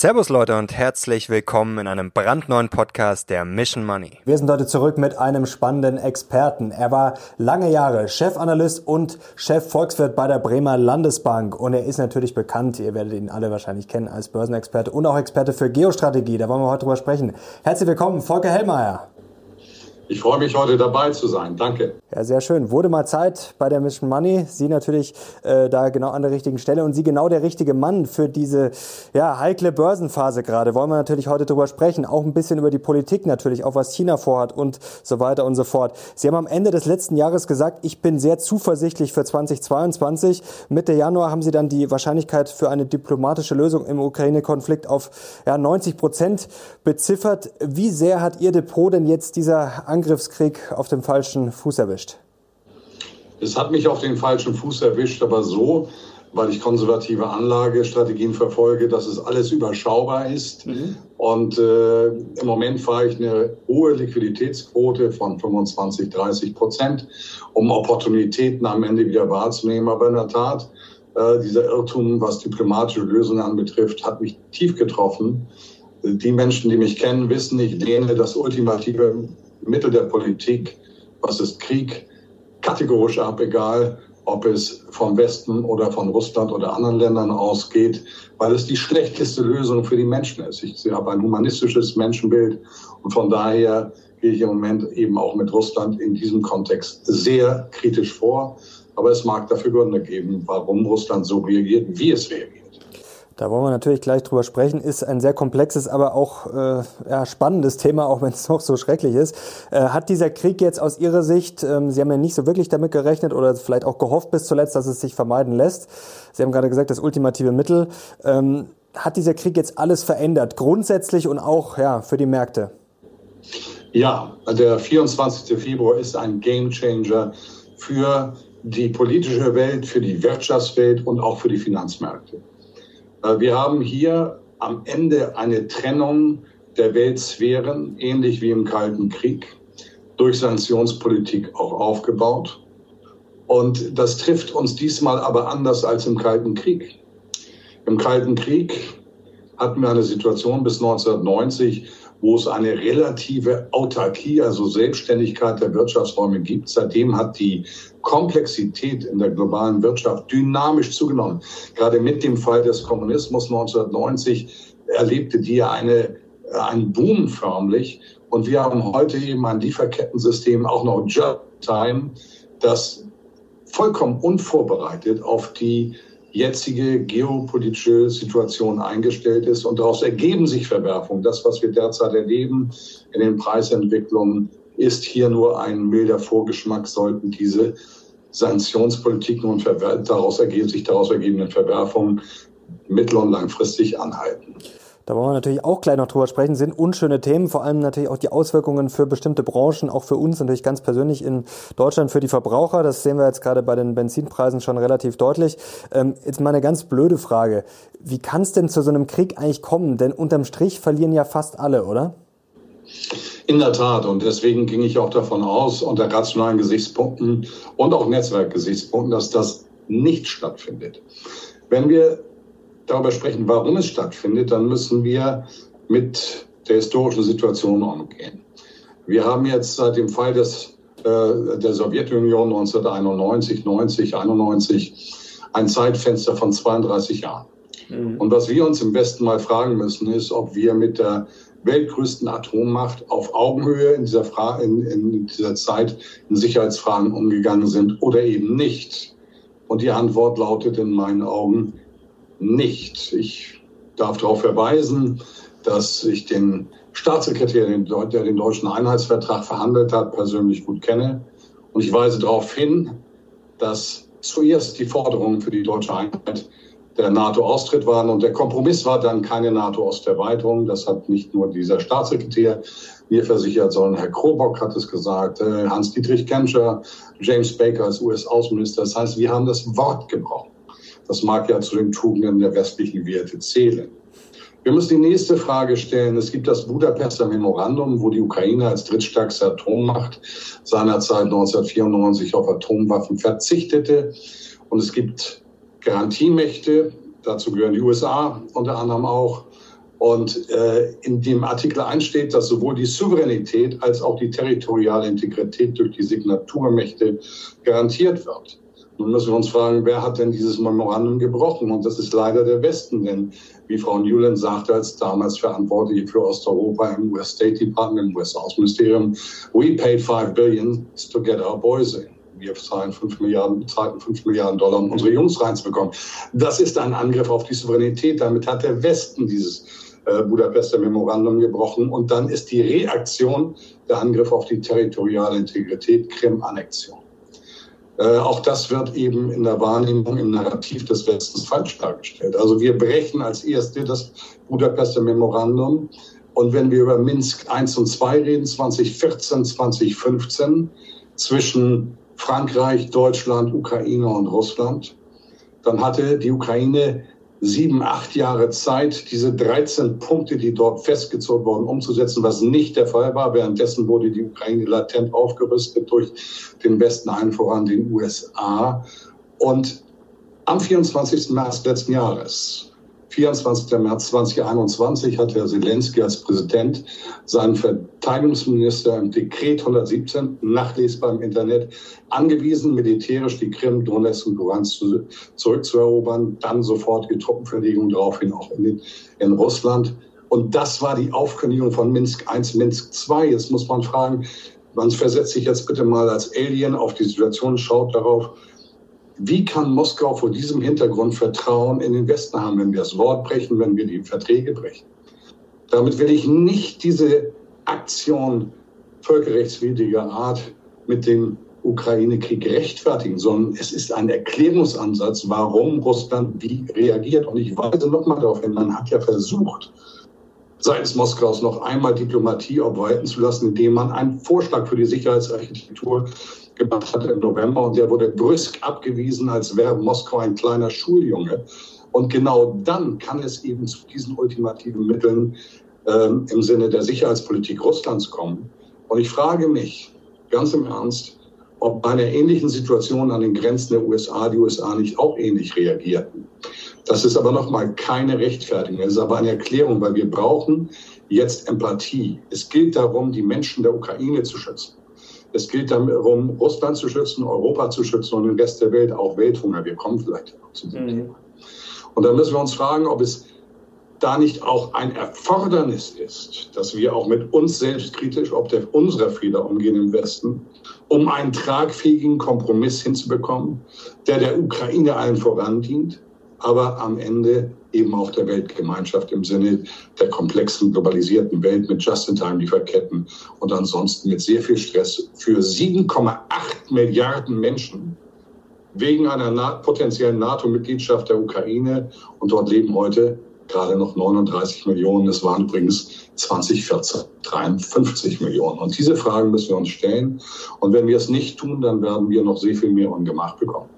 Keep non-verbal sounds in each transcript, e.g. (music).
Servus Leute und herzlich willkommen in einem brandneuen Podcast der Mission Money. Wir sind heute zurück mit einem spannenden Experten. Er war lange Jahre Chefanalyst und Chef Volkswirt bei der Bremer Landesbank und er ist natürlich bekannt, ihr werdet ihn alle wahrscheinlich kennen als Börsenexperte und auch Experte für Geostrategie. Da wollen wir heute drüber sprechen. Herzlich willkommen, Volker Hellmeier. Ich freue mich, heute dabei zu sein. Danke. Ja, sehr schön. Wurde mal Zeit bei der Mission Money. Sie natürlich äh, da genau an der richtigen Stelle und Sie genau der richtige Mann für diese ja, heikle Börsenphase gerade. Wollen wir natürlich heute drüber sprechen. Auch ein bisschen über die Politik natürlich, auch was China vorhat und so weiter und so fort. Sie haben am Ende des letzten Jahres gesagt, ich bin sehr zuversichtlich für 2022. Mitte Januar haben Sie dann die Wahrscheinlichkeit für eine diplomatische Lösung im Ukraine-Konflikt auf ja, 90 Prozent beziffert. Wie sehr hat Ihr Depot denn jetzt dieser Angriffskrieg auf dem falschen Fuß erwischt? Es hat mich auf den falschen Fuß erwischt, aber so, weil ich konservative Anlagestrategien verfolge, dass es alles überschaubar ist. Mhm. Und äh, im Moment fahre ich eine hohe Liquiditätsquote von 25, 30 Prozent, um Opportunitäten am Ende wieder wahrzunehmen. Aber in der Tat, äh, dieser Irrtum, was diplomatische Lösungen anbetrifft, hat mich tief getroffen. Die Menschen, die mich kennen, wissen, ich lehne das ultimative Mittel der Politik, was ist Krieg, kategorisch ab, egal ob es vom Westen oder von Russland oder anderen Ländern ausgeht, weil es die schlechteste Lösung für die Menschen ist. Ich habe ein humanistisches Menschenbild und von daher gehe ich im Moment eben auch mit Russland in diesem Kontext sehr kritisch vor. Aber es mag dafür Gründe geben, warum Russland so reagiert, wie es reagiert. Da wollen wir natürlich gleich drüber sprechen. Ist ein sehr komplexes, aber auch äh, ja, spannendes Thema, auch wenn es (laughs) noch so schrecklich ist. Äh, hat dieser Krieg jetzt aus Ihrer Sicht, ähm, Sie haben ja nicht so wirklich damit gerechnet oder vielleicht auch gehofft bis zuletzt, dass es sich vermeiden lässt. Sie haben gerade gesagt, das ultimative Mittel. Ähm, hat dieser Krieg jetzt alles verändert, grundsätzlich und auch ja, für die Märkte? Ja, der 24. Februar ist ein Gamechanger für die politische Welt, für die Wirtschaftswelt und auch für die Finanzmärkte. Äh, wir haben hier am Ende eine Trennung der Weltsphären, ähnlich wie im Kalten Krieg, durch Sanktionspolitik auch aufgebaut. Und das trifft uns diesmal aber anders als im Kalten Krieg. Im Kalten Krieg hatten wir eine Situation bis 1990, wo es eine relative Autarkie, also Selbstständigkeit der Wirtschaftsräume gibt. Seitdem hat die Komplexität in der globalen Wirtschaft dynamisch zugenommen. Gerade mit dem Fall des Kommunismus 1990 erlebte die eine, einen Boom förmlich. Und wir haben heute eben ein Lieferkettensystem, auch noch Just-Time, das vollkommen unvorbereitet auf die jetzige geopolitische Situation eingestellt ist. Und daraus ergeben sich Verwerfungen. Das, was wir derzeit erleben in den Preisentwicklungen, ist hier nur ein milder Vorgeschmack, sollten diese Sanktionspolitiken und daraus ergeben, sich daraus ergebenden Verwerfungen mittel- und langfristig anhalten. Da wollen wir natürlich auch gleich noch drüber sprechen. Sind unschöne Themen, vor allem natürlich auch die Auswirkungen für bestimmte Branchen, auch für uns natürlich ganz persönlich in Deutschland, für die Verbraucher. Das sehen wir jetzt gerade bei den Benzinpreisen schon relativ deutlich. Ähm, jetzt mal eine ganz blöde Frage. Wie kann es denn zu so einem Krieg eigentlich kommen? Denn unterm Strich verlieren ja fast alle, oder? In der Tat. Und deswegen ging ich auch davon aus, unter rationalen Gesichtspunkten und auch Netzwerkgesichtspunkten, dass das nicht stattfindet. Wenn wir darüber sprechen, warum es stattfindet, dann müssen wir mit der historischen Situation umgehen. Wir haben jetzt seit dem Fall des, äh, der Sowjetunion 1991, 90, 91 ein Zeitfenster von 32 Jahren. Mhm. Und was wir uns im Westen mal fragen müssen, ist, ob wir mit der weltgrößten Atommacht auf Augenhöhe in dieser, Fra in, in dieser Zeit in Sicherheitsfragen umgegangen sind oder eben nicht. Und die Antwort lautet in meinen Augen nicht. Ich darf darauf verweisen, dass ich den Staatssekretär, der den deutschen Einheitsvertrag verhandelt hat, persönlich gut kenne. Und ich weise darauf hin, dass zuerst die Forderungen für die deutsche Einheit der NATO-Austritt waren und der Kompromiss war dann keine NATO-Osterweiterung. Das hat nicht nur dieser Staatssekretär mir versichert, sondern Herr Krobock hat es gesagt, äh, Hans-Dietrich Genscher, James Baker als US-Außenminister. Das heißt, wir haben das Wort gebraucht. Das mag ja zu den Tugenden der westlichen Werte zählen. Wir müssen die nächste Frage stellen. Es gibt das Budapester Memorandum, wo die Ukraine als drittstärkste Atommacht seinerzeit 1994 auf Atomwaffen verzichtete. Und es gibt Garantiemächte, dazu gehören die USA unter anderem auch, Und äh, in dem Artikel 1 steht, dass sowohl die Souveränität als auch die territoriale Integrität durch die Signaturmächte garantiert wird. Nun müssen wir uns fragen, wer hat denn dieses Memorandum gebrochen? Und das ist leider der Westen, denn wie Frau Newland sagte, als damals Verantwortliche für Osteuropa im US State Department, im US Außenministerium, we paid five billion to get our boys in. Wir zahlen 5 Milliarden, zahlten 5 Milliarden Dollar, um unsere Jungs reinzubekommen. Das ist ein Angriff auf die Souveränität. Damit hat der Westen dieses äh, Budapester Memorandum gebrochen. Und dann ist die Reaktion der Angriff auf die territoriale Integrität Krim-Annexion. Äh, auch das wird eben in der Wahrnehmung im Narrativ des Westens falsch dargestellt. Also wir brechen als erste das Budapester Memorandum. Und wenn wir über Minsk 1 und 2 reden, 2014, 2015, zwischen Frankreich, Deutschland, Ukraine und Russland, dann hatte die Ukraine sieben, acht Jahre Zeit, diese 13 Punkte, die dort festgezogen wurden, umzusetzen, was nicht der Fall war. Währenddessen wurde die Ukraine latent aufgerüstet durch den Westen, allen voran den USA. Und am 24. März letzten Jahres 24. März 2021 hat Herr Zelensky als Präsident seinen Verteidigungsminister im Dekret 117, nachlesbar im Internet, angewiesen, militärisch die Krim, Donetsk und Luhansk zu, zurückzuerobern, dann sofort die Truppenverlegung daraufhin auch in, in Russland. Und das war die Aufkündigung von Minsk I, Minsk II. Jetzt muss man fragen, man versetzt sich jetzt bitte mal als Alien auf die Situation, schaut darauf, wie kann Moskau vor diesem Hintergrund Vertrauen in den Westen haben, wenn wir das Wort brechen, wenn wir die Verträge brechen? Damit will ich nicht diese Aktion völkerrechtswidriger Art mit dem Ukraine-Krieg rechtfertigen, sondern es ist ein Erklärungsansatz, warum Russland wie reagiert. Und ich weise nochmal darauf hin, man hat ja versucht, seitens Moskaus noch einmal Diplomatie obwalten zu lassen, indem man einen Vorschlag für die Sicherheitsarchitektur gemacht hat im November und der wurde brüsk abgewiesen, als wäre Moskau ein kleiner Schuljunge. Und genau dann kann es eben zu diesen ultimativen Mitteln ähm, im Sinne der Sicherheitspolitik Russlands kommen. Und ich frage mich ganz im Ernst, ob bei einer ähnlichen Situation an den Grenzen der USA die USA nicht auch ähnlich reagierten. Das ist aber nochmal keine Rechtfertigung, es ist aber eine Erklärung, weil wir brauchen jetzt Empathie. Es gilt darum, die Menschen der Ukraine zu schützen. Es gilt darum, Russland zu schützen, Europa zu schützen und den Rest der Welt, auch Welthunger. Wir kommen vielleicht noch zu diesem mhm. Thema. Und dann müssen wir uns fragen, ob es da nicht auch ein Erfordernis ist, dass wir auch mit uns selbstkritisch, ob der unserer Fehler umgehen im Westen, um einen tragfähigen Kompromiss hinzubekommen, der der Ukraine allen voran dient, aber am Ende eben auch der Weltgemeinschaft im Sinne der komplexen, globalisierten Welt mit Just-in-Time-Lieferketten und ansonsten mit sehr viel Stress für 7,8 Milliarden Menschen wegen einer potenziellen NATO-Mitgliedschaft der Ukraine. Und dort leben heute gerade noch 39 Millionen. Es waren übrigens 2014 53 Millionen. Und diese Fragen müssen wir uns stellen. Und wenn wir es nicht tun, dann werden wir noch sehr viel mehr Ungemach bekommen.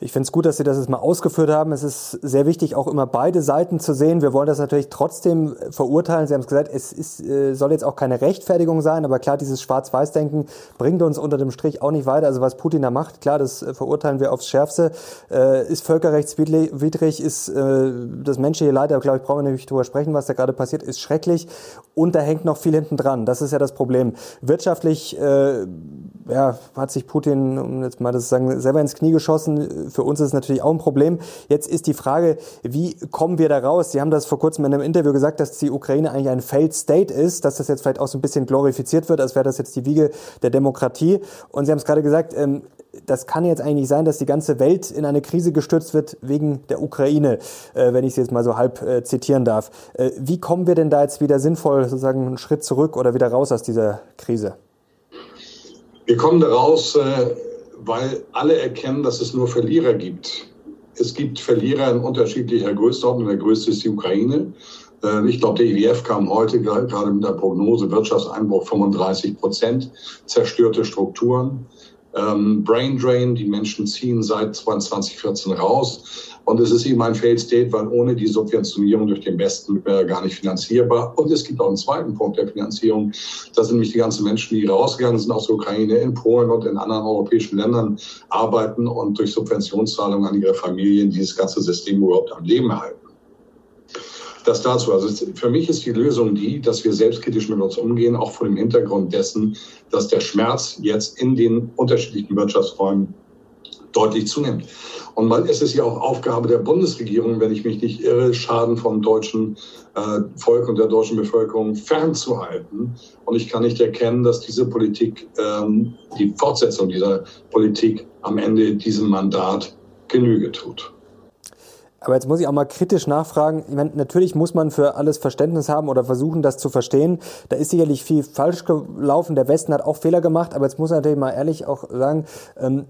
Ich finde es gut, dass Sie das jetzt mal ausgeführt haben. Es ist sehr wichtig, auch immer beide Seiten zu sehen. Wir wollen das natürlich trotzdem verurteilen. Sie haben es gesagt, es ist, äh, soll jetzt auch keine Rechtfertigung sein, aber klar, dieses Schwarz-Weiß-Denken bringt uns unter dem Strich auch nicht weiter. Also was Putin da macht, klar, das äh, verurteilen wir aufs Schärfste. Äh, ist völkerrechtswidrig, ist äh, das menschliche Leid, da glaube ich, brauchen wir nicht drüber sprechen, was da gerade passiert, ist schrecklich. Und da hängt noch viel hinten dran. Das ist ja das Problem. Wirtschaftlich äh, ja, hat sich Putin, um jetzt mal das zu sagen, selber ins Knie geschossen. Für uns ist es natürlich auch ein Problem. Jetzt ist die Frage, wie kommen wir da raus? Sie haben das vor kurzem in einem Interview gesagt, dass die Ukraine eigentlich ein Failed State ist, dass das jetzt vielleicht auch so ein bisschen glorifiziert wird, als wäre das jetzt die Wiege der Demokratie. Und Sie haben es gerade gesagt, ähm, das kann jetzt eigentlich nicht sein, dass die ganze Welt in eine Krise gestürzt wird wegen der Ukraine, äh, wenn ich sie jetzt mal so halb äh, zitieren darf. Äh, wie kommen wir denn da jetzt wieder sinnvoll sozusagen einen Schritt zurück oder wieder raus aus dieser Krise? Wir kommen daraus, äh, weil alle erkennen, dass es nur Verlierer gibt. Es gibt Verlierer in unterschiedlicher Größenordnung. Der größte ist die Ukraine. Äh, ich glaube, der IWF kam heute gerade mit der Prognose Wirtschaftseinbruch 35 Prozent, zerstörte Strukturen. Ähm, Brain Drain, die Menschen ziehen seit 2014 raus. Und es ist eben ein Failed State, weil ohne die Subventionierung durch den Westen wäre gar nicht finanzierbar. Und es gibt auch einen zweiten Punkt der Finanzierung. Das sind nämlich die ganzen Menschen, die rausgegangen sind aus der Ukraine, in Polen und in anderen europäischen Ländern arbeiten und durch Subventionszahlungen an ihre Familien dieses ganze System überhaupt am Leben erhalten. Das dazu. Also für mich ist die Lösung die, dass wir selbstkritisch mit uns umgehen, auch vor dem Hintergrund dessen, dass der Schmerz jetzt in den unterschiedlichen Wirtschaftsräumen deutlich zunimmt. Und es ist ja auch Aufgabe der Bundesregierung, wenn ich mich nicht irre, Schaden vom deutschen äh, Volk und der deutschen Bevölkerung fernzuhalten. Und ich kann nicht erkennen, dass diese Politik, ähm, die Fortsetzung dieser Politik am Ende diesem Mandat Genüge tut. Aber jetzt muss ich auch mal kritisch nachfragen. Ich meine, natürlich muss man für alles Verständnis haben oder versuchen, das zu verstehen. Da ist sicherlich viel falsch gelaufen. Der Westen hat auch Fehler gemacht. Aber jetzt muss man natürlich mal ehrlich auch sagen, ähm,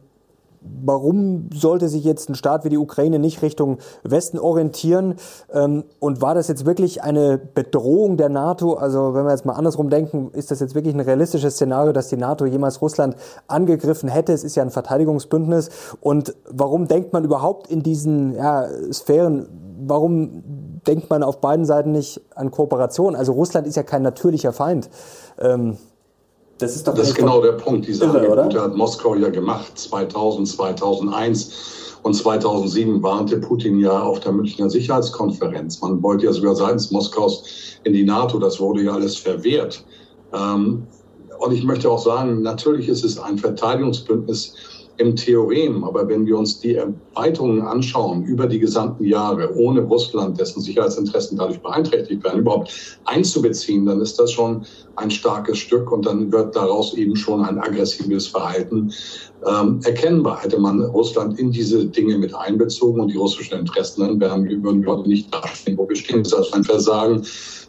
Warum sollte sich jetzt ein Staat wie die Ukraine nicht Richtung Westen orientieren? Ähm, und war das jetzt wirklich eine Bedrohung der NATO? Also wenn wir jetzt mal andersrum denken, ist das jetzt wirklich ein realistisches Szenario, dass die NATO jemals Russland angegriffen hätte? Es ist ja ein Verteidigungsbündnis. Und warum denkt man überhaupt in diesen ja, Sphären, warum denkt man auf beiden Seiten nicht an Kooperation? Also Russland ist ja kein natürlicher Feind. Das ist doch das ist genau der Punkt. Diese irre, Angebote oder? hat Moskau ja gemacht 2000, 2001 und 2007 warnte Putin ja auf der Münchner Sicherheitskonferenz. Man wollte ja sogar seitens Moskaus in die NATO. Das wurde ja alles verwehrt. Ähm, und ich möchte auch sagen, natürlich ist es ein Verteidigungsbündnis im Theorem. Aber wenn wir uns die Erweiterungen anschauen über die gesamten Jahre, ohne Russland, dessen Sicherheitsinteressen dadurch beeinträchtigt werden, überhaupt einzubeziehen, dann ist das schon ein starkes Stück und dann wird daraus eben schon ein aggressives Verhalten ähm, erkennbar. Hätte man Russland in diese Dinge mit einbezogen und die russischen Interessen, dann wären, würden wir heute nicht dastehen, wo wir stehen. Das ist also ein Versagen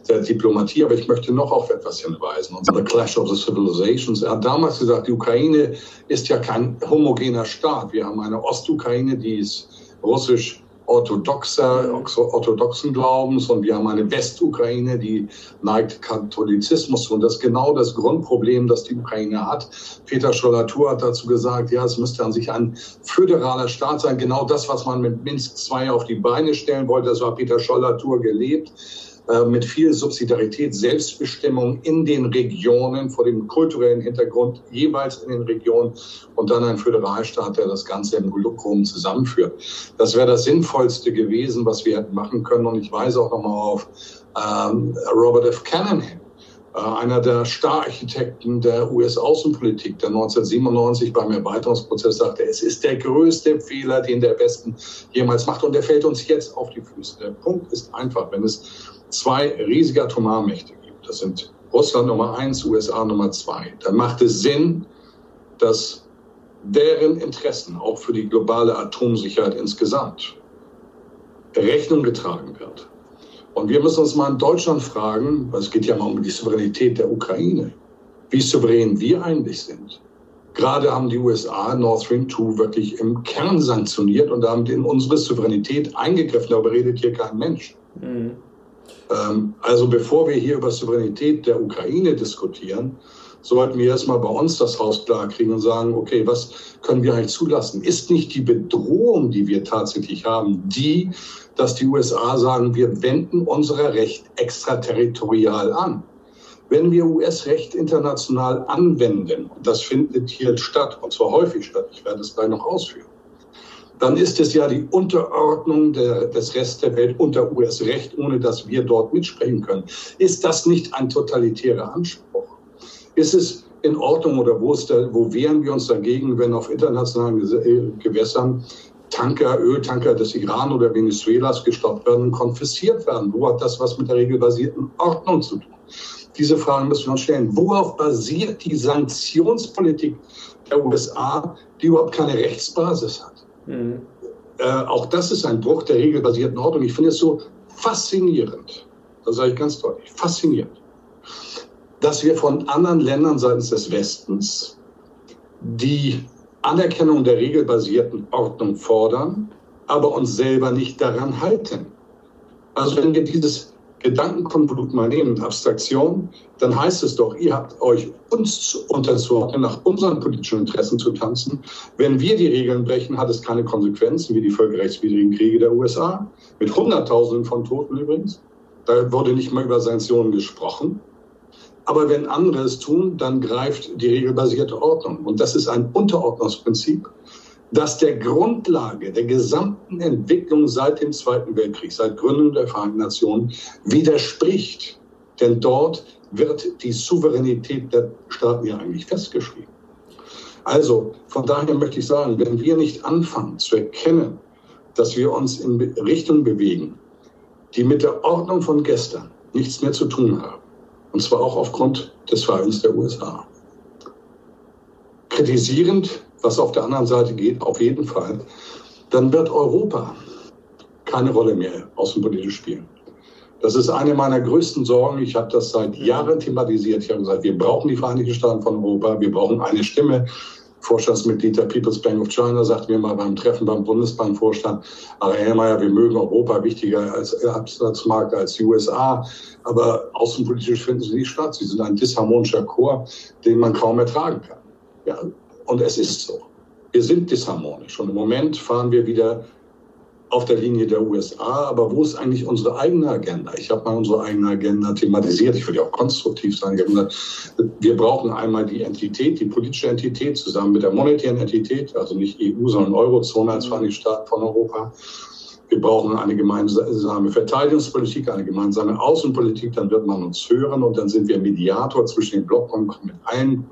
der Diplomatie. Aber ich möchte noch auf etwas hinweisen. Und The Clash of the Civilizations. Er hat damals gesagt, die Ukraine ist ja kein homogener Staat. Wir haben eine Ostukraine, die ist russisch orthodoxer, orthodoxen Glaubens und wir haben eine Westukraine, die neigt Katholizismus und das ist genau das Grundproblem, das die Ukraine hat. Peter Schollatur hat dazu gesagt, ja, es müsste an sich ein föderaler Staat sein, genau das, was man mit Minsk II auf die Beine stellen wollte, das war Peter Schollatur gelebt. Äh, mit viel Subsidiarität, Selbstbestimmung in den Regionen, vor dem kulturellen Hintergrund jeweils in den Regionen und dann ein Föderalstaat, der das Ganze im Lukrum zusammenführt. Das wäre das Sinnvollste gewesen, was wir hätten machen können. Und ich weise auch nochmal auf ähm, Robert F. Cannon hin einer der Stararchitekten der US-Außenpolitik, der 1997 beim Erweiterungsprozess sagte, es ist der größte Fehler, den der Westen jemals macht und der fällt uns jetzt auf die Füße. Der Punkt ist einfach, wenn es zwei riesige Atomarmächte gibt, das sind Russland Nummer eins, USA Nummer zwei, dann macht es Sinn, dass deren Interessen auch für die globale Atomsicherheit insgesamt Rechnung getragen wird. Und wir müssen uns mal in Deutschland fragen, weil es geht ja mal um die Souveränität der Ukraine, wie souverän wir eigentlich sind. Gerade haben die USA Nord Stream 2 wirklich im Kern sanktioniert und damit in unsere Souveränität eingegriffen. Darüber redet hier kein Mensch. Mhm. Ähm, also bevor wir hier über Souveränität der Ukraine diskutieren, sollten wir erstmal bei uns das Haus klar kriegen und sagen, okay, was können wir eigentlich zulassen? Ist nicht die Bedrohung, die wir tatsächlich haben, die, dass die USA sagen, wir wenden unser Recht extraterritorial an? Wenn wir US-Recht international anwenden, und das findet hier statt, und zwar häufig statt, ich werde es gleich noch ausführen, dann ist es ja die Unterordnung der, des Rest der Welt unter US-Recht, ohne dass wir dort mitsprechen können. Ist das nicht ein totalitärer Anspruch? Ist es in Ordnung oder wo, ist da, wo wehren wir uns dagegen, wenn auf internationalen äh, Gewässern Tanker, Öltanker des Iran oder Venezuelas gestoppt werden und konfisziert werden? Wo hat das was mit der regelbasierten Ordnung zu tun? Diese Fragen müssen wir uns stellen. Worauf basiert die Sanktionspolitik der USA, die überhaupt keine Rechtsbasis hat? Mhm. Äh, auch das ist ein Bruch der regelbasierten Ordnung. Ich finde es so faszinierend, das sage ich ganz deutlich, faszinierend, dass wir von anderen Ländern seitens des Westens die Anerkennung der regelbasierten Ordnung fordern, aber uns selber nicht daran halten. Also wenn wir dieses Gedankenkonvolut mal nehmen, Abstraktion, dann heißt es doch, ihr habt euch uns unterzuordnen, nach unseren politischen Interessen zu tanzen. Wenn wir die Regeln brechen, hat es keine Konsequenzen, wie die völkerrechtswidrigen Kriege der USA, mit Hunderttausenden von Toten übrigens. Da wurde nicht mal über Sanktionen gesprochen. Aber wenn andere es tun, dann greift die regelbasierte Ordnung. Und das ist ein Unterordnungsprinzip, das der Grundlage der gesamten Entwicklung seit dem Zweiten Weltkrieg, seit Gründung der Vereinten Nationen widerspricht. Denn dort wird die Souveränität der Staaten ja eigentlich festgeschrieben. Also von daher möchte ich sagen, wenn wir nicht anfangen zu erkennen, dass wir uns in Richtung bewegen, die mit der Ordnung von gestern nichts mehr zu tun haben, und zwar auch aufgrund des Verhaltens der USA. Kritisierend, was auf der anderen Seite geht, auf jeden Fall, dann wird Europa keine Rolle mehr außenpolitisch spielen. Das ist eine meiner größten Sorgen. Ich habe das seit Jahren thematisiert. Ich habe gesagt, wir brauchen die Vereinigten Staaten von Europa. Wir brauchen eine Stimme. Vorstandsmitglied der People's Bank of China sagte mir mal beim Treffen beim Bundesbankvorstand, aber Herr Mayer, wir mögen Europa wichtiger als Absatzmarkt als die USA, aber außenpolitisch finden sie nicht statt. Sie sind ein disharmonischer Chor, den man kaum ertragen kann. Ja, und es ist so. Wir sind disharmonisch und im Moment fahren wir wieder auf der Linie der USA, aber wo ist eigentlich unsere eigene Agenda? Ich habe mal unsere eigene Agenda thematisiert. Ich will ja auch konstruktiv sein. Gesagt, wir brauchen einmal die Entität, die politische Entität zusammen mit der monetären Entität, also nicht EU, sondern Eurozone als Vereinigte Staaten von Europa. Wir brauchen eine gemeinsame Verteidigungspolitik, eine gemeinsame Außenpolitik, dann wird man uns hören und dann sind wir Mediator zwischen den Blocken und machen mit allen,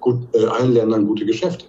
gut, äh, allen Ländern gute Geschäfte.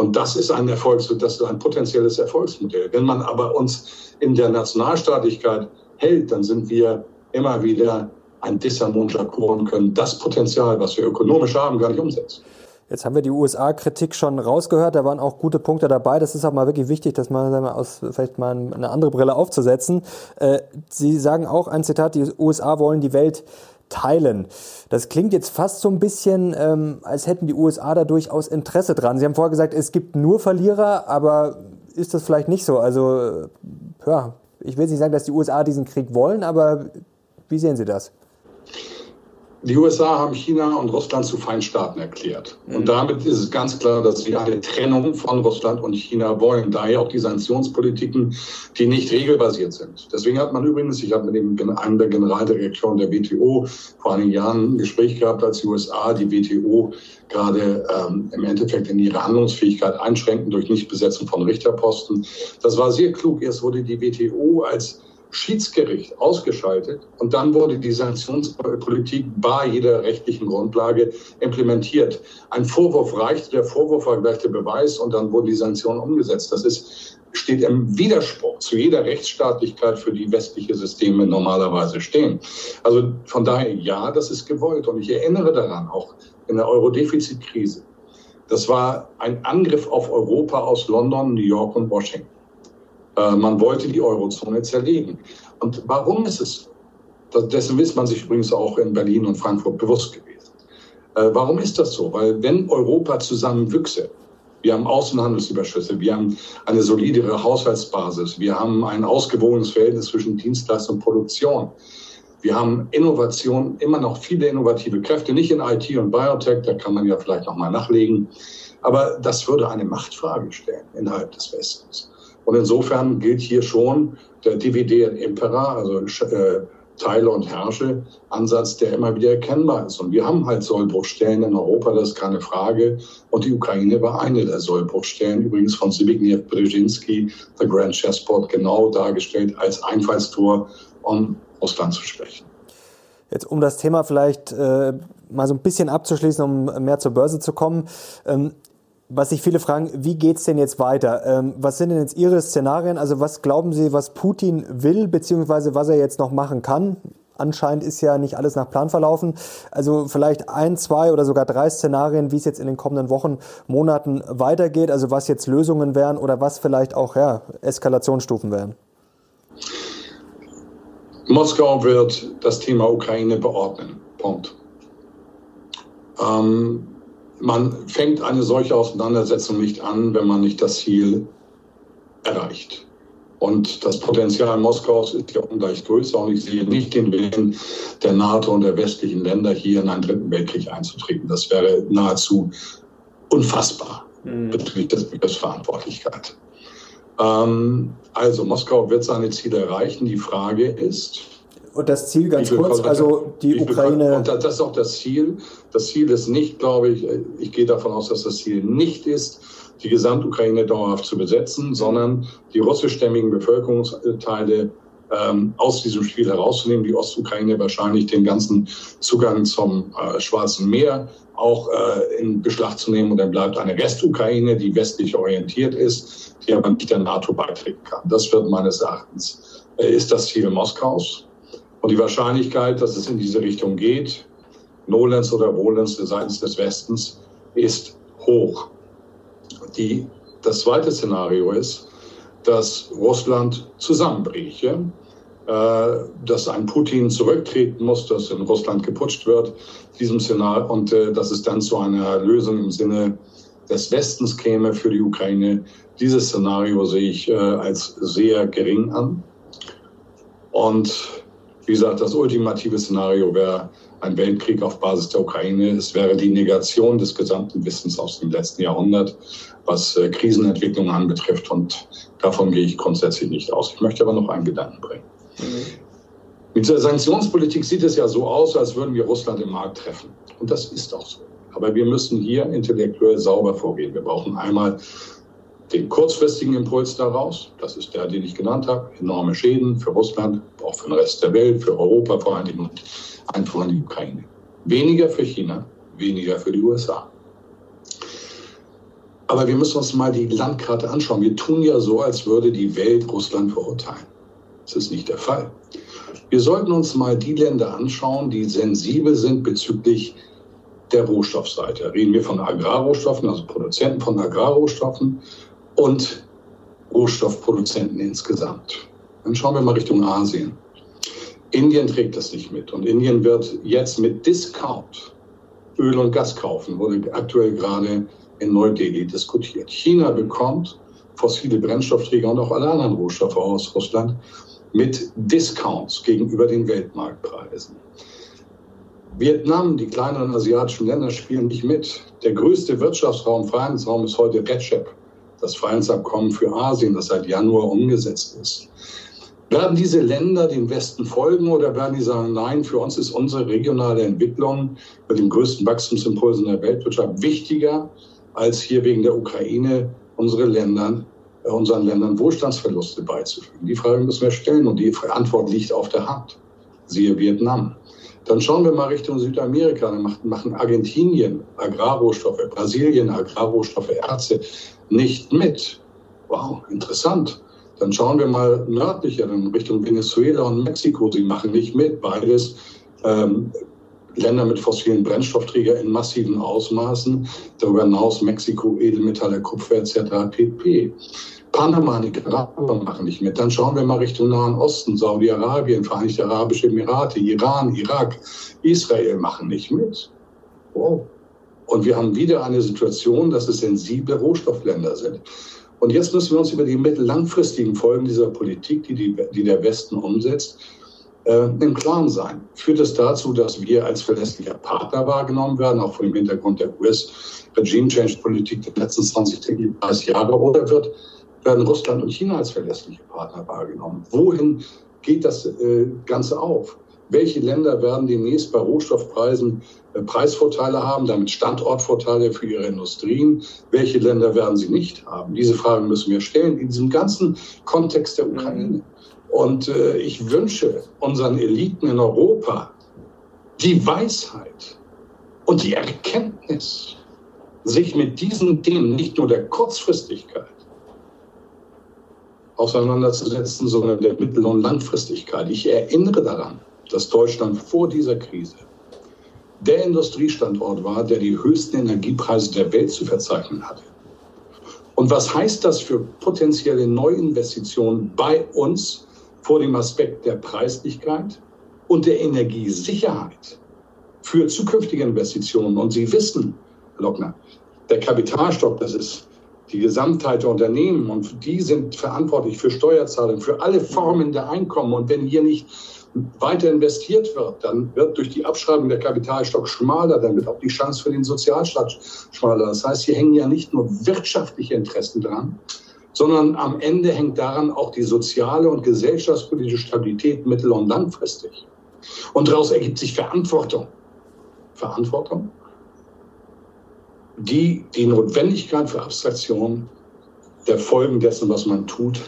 Und das ist ein Erfolgs, das ist ein potenzielles Erfolgsmodell. Wenn man aber uns in der Nationalstaatlichkeit hält, dann sind wir immer wieder ein Chor und können das Potenzial, was wir ökonomisch haben, gar nicht umsetzen. Jetzt haben wir die USA-Kritik schon rausgehört, da waren auch gute Punkte dabei. Das ist auch mal wirklich wichtig, das mal, mal aus vielleicht mal eine andere Brille aufzusetzen. Äh, Sie sagen auch ein Zitat: Die USA wollen die Welt teilen. Das klingt jetzt fast so ein bisschen, ähm, als hätten die USA da durchaus Interesse dran. Sie haben vorher gesagt, es gibt nur Verlierer, aber ist das vielleicht nicht so? Also, äh, ja, ich will nicht sagen, dass die USA diesen Krieg wollen, aber wie sehen Sie das? Die USA haben China und Russland zu Feindstaaten erklärt. Und mhm. damit ist es ganz klar, dass sie eine Trennung von Russland und China wollen. Daher auch die Sanktionspolitiken, die nicht regelbasiert sind. Deswegen hat man übrigens, ich habe mit dem, einem der Generaldirektoren der WTO vor einigen Jahren ein Gespräch gehabt, als die USA die WTO gerade ähm, im Endeffekt in ihre Handlungsfähigkeit einschränken durch Nichtbesetzung von Richterposten. Das war sehr klug. Erst wurde die WTO als Schiedsgericht ausgeschaltet und dann wurde die Sanktionspolitik bei jeder rechtlichen Grundlage implementiert. Ein Vorwurf reichte, der Vorwurf war gleich der Beweis und dann wurden die Sanktionen umgesetzt. Das ist, steht im Widerspruch zu jeder Rechtsstaatlichkeit, für die westliche Systeme normalerweise stehen. Also von daher, ja, das ist gewollt. Und ich erinnere daran, auch in der Eurodefizitkrise. Das war ein Angriff auf Europa aus London, New York und Washington. Äh, man wollte die Eurozone zerlegen. Und warum ist es so? Dessen ist man sich übrigens auch in Berlin und Frankfurt bewusst gewesen. Äh, warum ist das so? Weil wenn Europa zusammenwüchse, wir haben Außenhandelsüberschüsse, wir haben eine solidere Haushaltsbasis, wir haben ein ausgewogenes Verhältnis zwischen Dienstleistung und Produktion. Wir haben Innovation, immer noch viele innovative Kräfte, nicht in IT und Biotech, da kann man ja vielleicht nochmal nachlegen. Aber das würde eine Machtfrage stellen innerhalb des Westens. Und insofern gilt hier schon der Divide et Impera, also äh, Teile und Herrsche Ansatz, der immer wieder erkennbar ist. Und wir haben halt Sollbruchstellen in Europa, das ist keine Frage. Und die Ukraine war eine der Sollbruchstellen, übrigens von Zbigniew Brzezinski, The Grand Chessboard, genau dargestellt als Einfallstor, um Russland zu sprechen. Jetzt, um das Thema vielleicht äh, mal so ein bisschen abzuschließen, um mehr zur Börse zu kommen. Ähm, was sich viele fragen, wie geht's denn jetzt weiter? Ähm, was sind denn jetzt Ihre Szenarien? Also was glauben Sie, was Putin will, beziehungsweise was er jetzt noch machen kann? Anscheinend ist ja nicht alles nach Plan verlaufen. Also vielleicht ein, zwei oder sogar drei Szenarien, wie es jetzt in den kommenden Wochen, Monaten weitergeht. Also was jetzt Lösungen wären oder was vielleicht auch ja, Eskalationsstufen wären. Moskau wird das Thema Ukraine beordnen. Punkt. Ähm, man fängt eine solche Auseinandersetzung nicht an, wenn man nicht das Ziel erreicht. Und das Potenzial Moskaus ist ja ungleich größer und ich sehe nicht den Willen der NATO und der westlichen Länder, hier in einen dritten Weltkrieg einzutreten. Das wäre nahezu unfassbar mhm. bezüglich des Begriffs Verantwortlichkeit. Ähm, also Moskau wird seine Ziele erreichen. Die Frage ist, Und das Ziel ganz kurz, also die Ukraine. Und das ist auch das Ziel. Das Ziel ist nicht, glaube ich, ich gehe davon aus, dass das Ziel nicht ist, die Gesamtukraine dauerhaft zu besetzen, sondern die russischstämmigen Bevölkerungsteile ähm, aus diesem Spiel herauszunehmen, die Ostukraine wahrscheinlich den ganzen Zugang zum äh, Schwarzen Meer auch äh, in Beschlag zu nehmen. Und dann bleibt eine Restukraine, die westlich orientiert ist, die aber nicht der NATO beitreten kann. Das wird meines Erachtens, äh, ist das Ziel Moskaus. Und die Wahrscheinlichkeit, dass es in diese Richtung geht, Nolens oder Wohlens seitens des Westens, ist hoch. Die, das zweite Szenario ist, dass Russland zusammenbräche, äh, dass ein Putin zurücktreten muss, dass in Russland geputscht wird, diesem Szenario, und äh, dass es dann zu einer Lösung im Sinne des Westens käme für die Ukraine. Dieses Szenario sehe ich äh, als sehr gering an. Und wie gesagt, das ultimative Szenario wäre ein Weltkrieg auf Basis der Ukraine. Es wäre die Negation des gesamten Wissens aus dem letzten Jahrhundert, was äh, Krisenentwicklung anbetrifft. Und davon gehe ich grundsätzlich nicht aus. Ich möchte aber noch einen Gedanken bringen. Mhm. Mit der Sanktionspolitik sieht es ja so aus, als würden wir Russland im Markt treffen. Und das ist auch so. Aber wir müssen hier intellektuell sauber vorgehen. Wir brauchen einmal den kurzfristigen Impuls daraus, das ist der, den ich genannt habe, enorme Schäden für Russland, auch für den Rest der Welt, für Europa vor allen Dingen und einfach an die Ukraine. Weniger für China, weniger für die USA. Aber wir müssen uns mal die Landkarte anschauen. Wir tun ja so, als würde die Welt Russland verurteilen. Das ist nicht der Fall. Wir sollten uns mal die Länder anschauen, die sensibel sind bezüglich der Rohstoffseite. Reden wir von Agrarrohstoffen, also Produzenten von Agrarrohstoffen und Rohstoffproduzenten insgesamt. Dann schauen wir mal Richtung Asien. Indien trägt das nicht mit. Und Indien wird jetzt mit Discount Öl und Gas kaufen, wurde aktuell gerade in Neu-Delhi diskutiert. China bekommt fossile Brennstoffträger und auch alle anderen Rohstoffe aus Russland mit Discounts gegenüber den Weltmarktpreisen. Vietnam, die kleineren asiatischen Länder spielen nicht mit. Der größte Wirtschaftsraum, Freihandelsraum ist heute REDCEP, das Freihandelsabkommen für Asien, das seit Januar umgesetzt ist. Werden diese Länder dem Westen folgen oder werden die sagen, nein, für uns ist unsere regionale Entwicklung mit dem größten Wachstumsimpuls in der Weltwirtschaft wichtiger, als hier wegen der Ukraine unsere Ländern, äh, unseren Ländern Wohlstandsverluste beizufügen? Die Frage müssen wir stellen und die Antwort liegt auf der Hand. Siehe Vietnam. Dann schauen wir mal Richtung Südamerika. Dann machen Argentinien Agrarrohstoffe, Brasilien Agrarrohstoffe, Erze nicht mit. Wow, interessant. Dann schauen wir mal nördlicher, dann Richtung Venezuela und Mexiko. Sie machen nicht mit. Beides ähm, Länder mit fossilen Brennstoffträgern in massiven Ausmaßen. Darüber hinaus Mexiko, Edelmetalle, Kupfer etc. pp. Panama, Nicaragua machen nicht mit. Dann schauen wir mal Richtung Nahen Osten, Saudi-Arabien, Vereinigte Arabische Emirate, Iran, Irak, Israel machen nicht mit. Wow. Und wir haben wieder eine Situation, dass es sensible Rohstoffländer sind. Und jetzt müssen wir uns über die mittellangfristigen Folgen dieser Politik, die, die, die der Westen umsetzt, äh, im Klaren sein. Führt es dazu, dass wir als verlässlicher Partner wahrgenommen werden, auch vor dem Hintergrund der US-Regime-Change-Politik der letzten 20, 30 Jahre, oder wird, werden Russland und China als verlässliche Partner wahrgenommen? Wohin geht das äh, Ganze auf? Welche Länder werden demnächst bei Rohstoffpreisen äh, Preisvorteile haben, damit Standortvorteile für ihre Industrien? Welche Länder werden sie nicht haben? Diese Fragen müssen wir stellen in diesem ganzen Kontext der Ukraine. Und äh, ich wünsche unseren Eliten in Europa die Weisheit und die Erkenntnis, sich mit diesen Themen nicht nur der Kurzfristigkeit auseinanderzusetzen, sondern der Mittel- und Langfristigkeit. Ich erinnere daran, dass Deutschland vor dieser Krise der Industriestandort war, der die höchsten Energiepreise der Welt zu verzeichnen hatte. Und was heißt das für potenzielle Neuinvestitionen bei uns vor dem Aspekt der Preislichkeit und der Energiesicherheit für zukünftige Investitionen? Und Sie wissen, Herr Lockner, der Kapitalstock, das ist die Gesamtheit der Unternehmen und die sind verantwortlich für Steuerzahlungen, für alle Formen der Einkommen. Und wenn hier nicht weiter investiert wird, dann wird durch die Abschreibung der Kapitalstock schmaler, dann wird auch die Chance für den Sozialstaat schmaler. Das heißt, hier hängen ja nicht nur wirtschaftliche Interessen dran, sondern am Ende hängt daran auch die soziale und gesellschaftspolitische Stabilität mittel- und langfristig. Und daraus ergibt sich Verantwortung. Verantwortung, die die Notwendigkeit für Abstraktion der Folgen dessen, was man tut,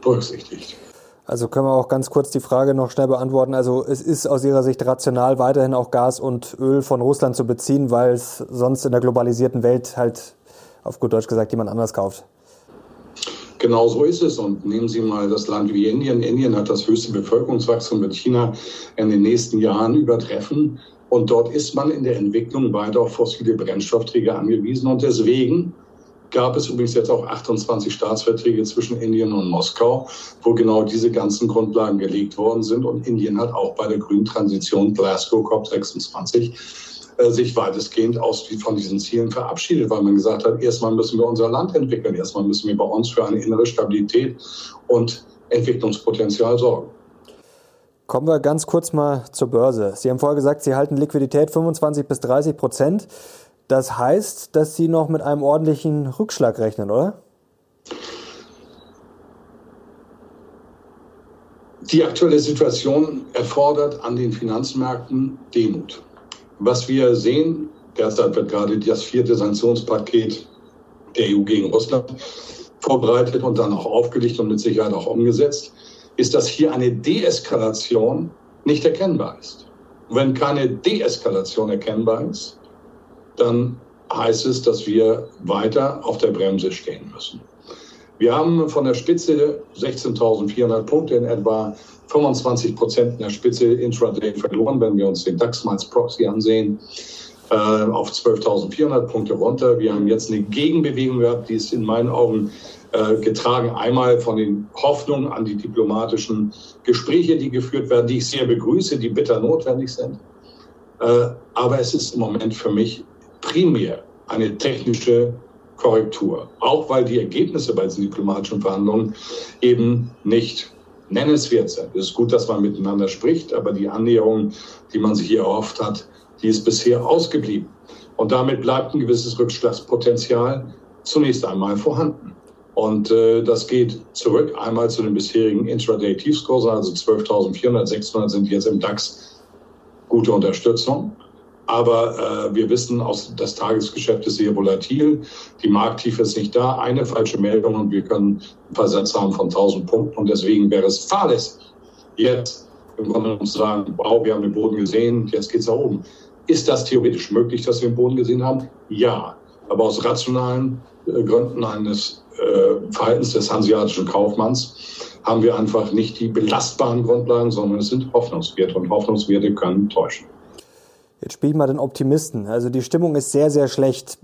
berücksichtigt. Also können wir auch ganz kurz die Frage noch schnell beantworten. Also es ist aus Ihrer Sicht rational, weiterhin auch Gas und Öl von Russland zu beziehen, weil es sonst in der globalisierten Welt halt auf gut Deutsch gesagt jemand anders kauft. Genau so ist es. Und nehmen Sie mal das Land wie Indien. Indien hat das höchste Bevölkerungswachstum mit China in den nächsten Jahren übertreffen. Und dort ist man in der Entwicklung weiter auf fossile Brennstoffträger angewiesen. Und deswegen gab es übrigens jetzt auch 28 Staatsverträge zwischen Indien und Moskau, wo genau diese ganzen Grundlagen gelegt worden sind. Und Indien hat auch bei der grünen Transition Glasgow COP26 äh, sich weitestgehend aus, von diesen Zielen verabschiedet, weil man gesagt hat, erstmal müssen wir unser Land entwickeln, erstmal müssen wir bei uns für eine innere Stabilität und Entwicklungspotenzial sorgen. Kommen wir ganz kurz mal zur Börse. Sie haben vorher gesagt, Sie halten Liquidität 25 bis 30 Prozent. Das heißt, dass Sie noch mit einem ordentlichen Rückschlag rechnen, oder? Die aktuelle Situation erfordert an den Finanzmärkten Demut. Was wir sehen, derzeit wird gerade das vierte Sanktionspaket der EU gegen Russland vorbereitet und dann auch aufgelegt und mit Sicherheit auch umgesetzt, ist, dass hier eine Deeskalation nicht erkennbar ist. Wenn keine Deeskalation erkennbar ist, dann heißt es, dass wir weiter auf der Bremse stehen müssen. Wir haben von der Spitze 16.400 Punkte in etwa 25 Prozent in der Spitze intraday verloren, wenn wir uns den DAX mal als Proxy ansehen, äh, auf 12.400 Punkte runter. Wir haben jetzt eine Gegenbewegung gehabt, die ist in meinen Augen äh, getragen, einmal von den Hoffnungen an die diplomatischen Gespräche, die geführt werden, die ich sehr begrüße, die bitter notwendig sind. Äh, aber es ist im Moment für mich primär eine technische Korrektur, auch weil die Ergebnisse bei diesen diplomatischen Verhandlungen eben nicht nennenswert sind. Es ist gut, dass man miteinander spricht, aber die Annäherung, die man sich hier erhofft hat, die ist bisher ausgeblieben. Und damit bleibt ein gewisses Rückschlagspotenzial zunächst einmal vorhanden. Und äh, das geht zurück einmal zu den bisherigen Intraday-Tiefskursen, also 12.400, 600 sind jetzt im DAX gute Unterstützung. Aber äh, wir wissen, aus, das Tagesgeschäft ist sehr volatil. Die Markttiefe ist nicht da. Eine falsche Meldung und wir können einen Versatz haben von 1000 Punkten. Und deswegen wäre es fahrlässig, jetzt im Grunde genommen zu sagen, wow, wir haben den Boden gesehen, jetzt geht es nach oben. Ist das theoretisch möglich, dass wir den Boden gesehen haben? Ja. Aber aus rationalen äh, Gründen eines äh, Verhaltens des hanseatischen Kaufmanns haben wir einfach nicht die belastbaren Grundlagen, sondern es sind Hoffnungswerte und Hoffnungswerte können täuschen. Jetzt spiele ich mal den Optimisten. Also die Stimmung ist sehr, sehr schlecht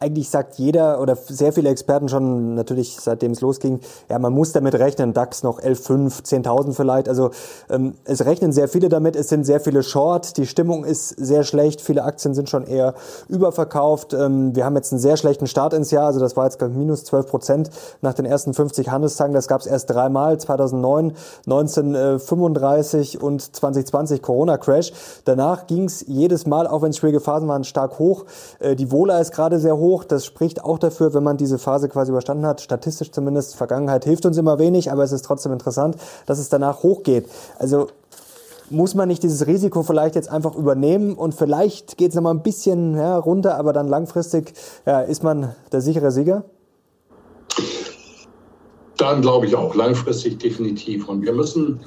eigentlich sagt jeder oder sehr viele Experten schon natürlich, seitdem es losging, ja, man muss damit rechnen, DAX noch 11,5, 10.000 vielleicht. Also ähm, es rechnen sehr viele damit, es sind sehr viele Short, die Stimmung ist sehr schlecht, viele Aktien sind schon eher überverkauft. Ähm, wir haben jetzt einen sehr schlechten Start ins Jahr, also das war jetzt minus 12 Prozent nach den ersten 50 Handelstagen. Das gab es erst dreimal, 2009, 1935 und 2020 Corona-Crash. Danach ging es jedes Mal, auch wenn es schwierige Phasen waren, stark hoch. Äh, die Wohler ist gerade sehr hoch hoch. Das spricht auch dafür, wenn man diese Phase quasi überstanden hat, statistisch zumindest, Vergangenheit hilft uns immer wenig, aber es ist trotzdem interessant, dass es danach hochgeht. Also muss man nicht dieses Risiko vielleicht jetzt einfach übernehmen und vielleicht geht es nochmal ein bisschen ja, runter, aber dann langfristig ja, ist man der sichere Sieger? Dann glaube ich auch, langfristig definitiv. Und wir müssen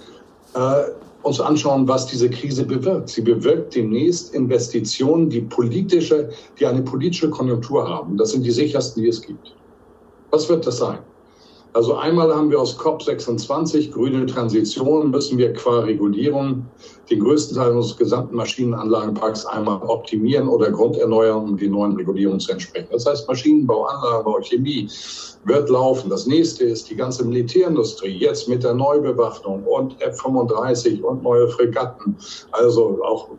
äh, uns anschauen, was diese Krise bewirkt. Sie bewirkt demnächst Investitionen, die politische, die eine politische Konjunktur haben. Das sind die sichersten, die es gibt. Was wird das sein? Also einmal haben wir aus COP26 grüne Transition, müssen wir qua Regulierung den größten Teil unseres gesamten Maschinenanlagenparks einmal optimieren oder grunderneuern, um die neuen Regulierungen zu entsprechen. Das heißt, Maschinenbau, Anlagenbau, Chemie wird laufen. Das nächste ist die ganze Militärindustrie, jetzt mit der Neubewaffnung und F-35 und neue Fregatten. Also auch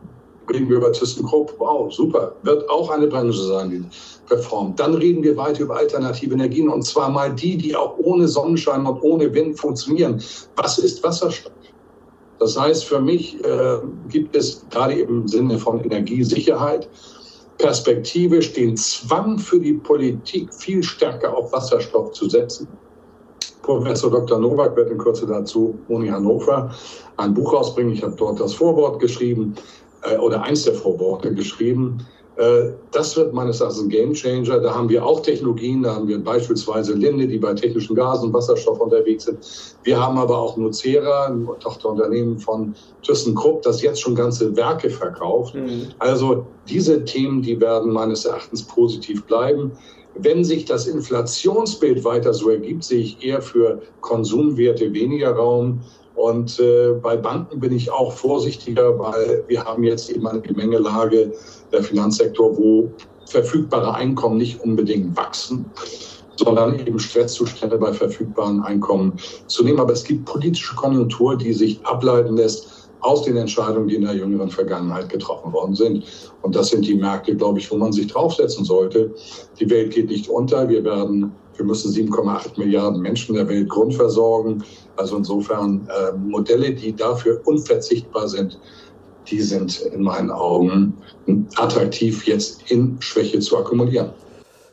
reden wir über ThyssenKrupp, wow, super, wird auch eine Branche sein, die performt. Dann reden wir weiter über alternative Energien und zwar mal die, die auch ohne Sonnenschein und ohne Wind funktionieren. Was ist Wasserstoff? Das heißt, für mich äh, gibt es gerade im Sinne von Energiesicherheit perspektivisch den Zwang für die Politik, viel stärker auf Wasserstoff zu setzen Professor Dr. Nowak wird in Kürze dazu, Uni Hannover, ein Buch rausbringen. Ich habe dort das Vorwort geschrieben äh, oder eins der Vorworte geschrieben. Äh, das wird meines Erachtens ein Gamechanger. Da haben wir auch Technologien. Da haben wir beispielsweise Linde, die bei technischen Gasen und Wasserstoff unterwegs sind. Wir haben aber auch Nucera, ein Tochterunternehmen von ThyssenKrupp, das jetzt schon ganze Werke verkauft. Mhm. Also diese Themen, die werden meines Erachtens positiv bleiben. Wenn sich das Inflationsbild weiter so ergibt, sehe ich eher für Konsumwerte weniger Raum. Und äh, bei Banken bin ich auch vorsichtiger, weil wir haben jetzt eben eine Gemengelage der Finanzsektor, wo verfügbare Einkommen nicht unbedingt wachsen, sondern eben Stresszustände bei verfügbaren Einkommen zu nehmen. Aber es gibt politische Konjunktur, die sich ableiten lässt aus den Entscheidungen, die in der jüngeren Vergangenheit getroffen worden sind. Und das sind die Märkte, glaube ich, wo man sich draufsetzen sollte. Die Welt geht nicht unter. Wir werden, wir müssen 7,8 Milliarden Menschen der Welt grundversorgen. Also insofern äh, Modelle, die dafür unverzichtbar sind, die sind in meinen Augen attraktiv jetzt in Schwäche zu akkumulieren.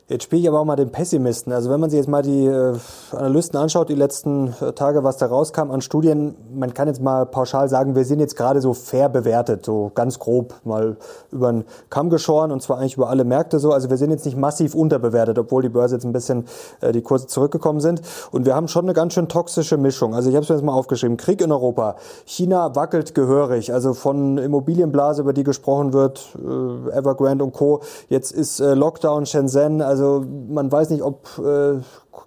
Jetzt spiele ich aber auch mal den Pessimisten. Also wenn man sich jetzt mal die äh, Analysten anschaut, die letzten äh, Tage, was da rauskam an Studien, man kann jetzt mal pauschal sagen, wir sind jetzt gerade so fair bewertet, so ganz grob mal über den Kamm geschoren und zwar eigentlich über alle Märkte so. Also wir sind jetzt nicht massiv unterbewertet, obwohl die Börse jetzt ein bisschen äh, die Kurse zurückgekommen sind. Und wir haben schon eine ganz schön toxische Mischung. Also ich habe es mir jetzt mal aufgeschrieben. Krieg in Europa. China wackelt gehörig. Also von Immobilienblase, über die gesprochen wird, äh, Evergrande und Co. Jetzt ist äh, Lockdown Shenzhen. Also also man weiß nicht, ob äh,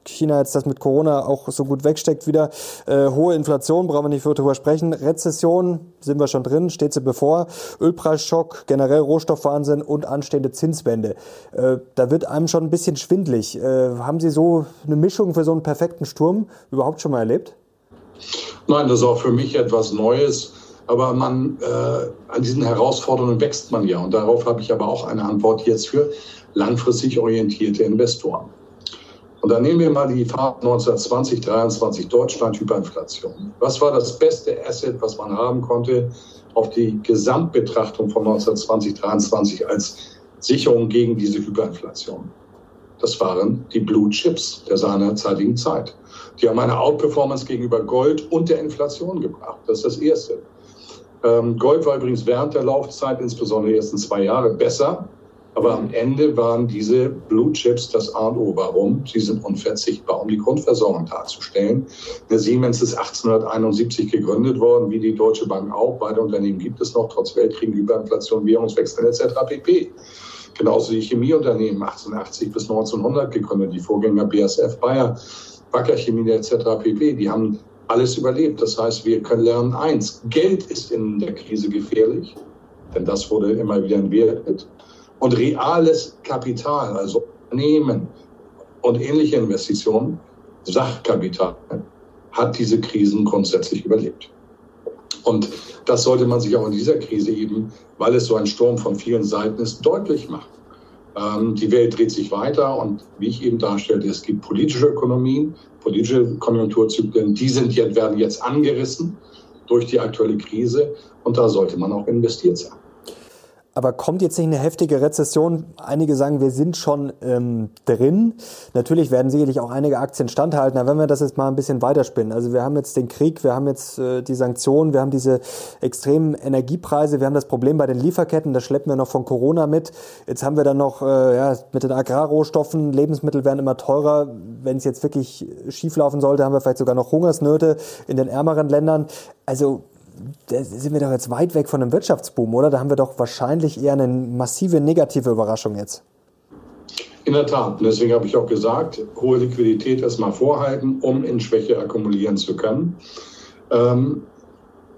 China jetzt das mit Corona auch so gut wegsteckt wieder. Äh, hohe Inflation, brauchen wir nicht darüber sprechen. Rezession, sind wir schon drin, steht sie bevor. Ölpreisschock, generell Rohstoffwahnsinn und anstehende Zinswende. Äh, da wird einem schon ein bisschen schwindlig. Äh, haben Sie so eine Mischung für so einen perfekten Sturm überhaupt schon mal erlebt? Nein, das ist auch für mich etwas Neues. Aber man, äh, an diesen Herausforderungen wächst man ja. Und darauf habe ich aber auch eine Antwort jetzt für langfristig orientierte Investoren. Und dann nehmen wir mal die Phase 1920, 23 Deutschland Hyperinflation. Was war das beste Asset, was man haben konnte auf die Gesamtbetrachtung von 1920, 23 als Sicherung gegen diese Hyperinflation? Das waren die Blue Chips der seinerzeitigen Zeit. Die haben eine Outperformance gegenüber Gold und der Inflation gebracht. Das ist das Erste. Ähm, Gold war übrigens während der Laufzeit, insbesondere die ersten zwei Jahre, besser aber am Ende waren diese Blue Chips das A und O. Warum? Sie sind unverzichtbar, um die Grundversorgung darzustellen. Der Siemens ist 1871 gegründet worden, wie die Deutsche Bank auch. Beide Unternehmen gibt es noch, trotz Weltkrieg, Überinflation, Währungswechsel etc. pp. Genauso die Chemieunternehmen 1880 bis 1900 gegründet, die Vorgänger BASF, Bayer, Wacker Chemie etc. pp. Die haben alles überlebt. Das heißt, wir können lernen eins, Geld ist in der Krise gefährlich, denn das wurde immer wieder entwertet. Und reales Kapital, also Unternehmen und ähnliche Investitionen, Sachkapital, hat diese Krisen grundsätzlich überlebt. Und das sollte man sich auch in dieser Krise eben, weil es so ein Sturm von vielen Seiten ist, deutlich machen. Ähm, die Welt dreht sich weiter und wie ich eben darstellte, es gibt politische Ökonomien, politische Konjunkturzyklen, die sind jetzt, werden jetzt angerissen durch die aktuelle Krise und da sollte man auch investiert sein. Aber kommt jetzt nicht eine heftige Rezession? Einige sagen, wir sind schon ähm, drin. Natürlich werden sicherlich auch einige Aktien standhalten. Aber wenn wir das jetzt mal ein bisschen weiterspinnen. Also wir haben jetzt den Krieg, wir haben jetzt äh, die Sanktionen, wir haben diese extremen Energiepreise, wir haben das Problem bei den Lieferketten, das schleppen wir noch von Corona mit. Jetzt haben wir dann noch äh, ja, mit den Agrarrohstoffen, Lebensmittel werden immer teurer. Wenn es jetzt wirklich schieflaufen sollte, haben wir vielleicht sogar noch Hungersnöte in den ärmeren Ländern. Also da sind wir doch jetzt weit weg von einem Wirtschaftsboom, oder? Da haben wir doch wahrscheinlich eher eine massive negative Überraschung jetzt. In der Tat. deswegen habe ich auch gesagt, hohe Liquidität erstmal vorhalten, um in Schwäche akkumulieren zu können. Ähm,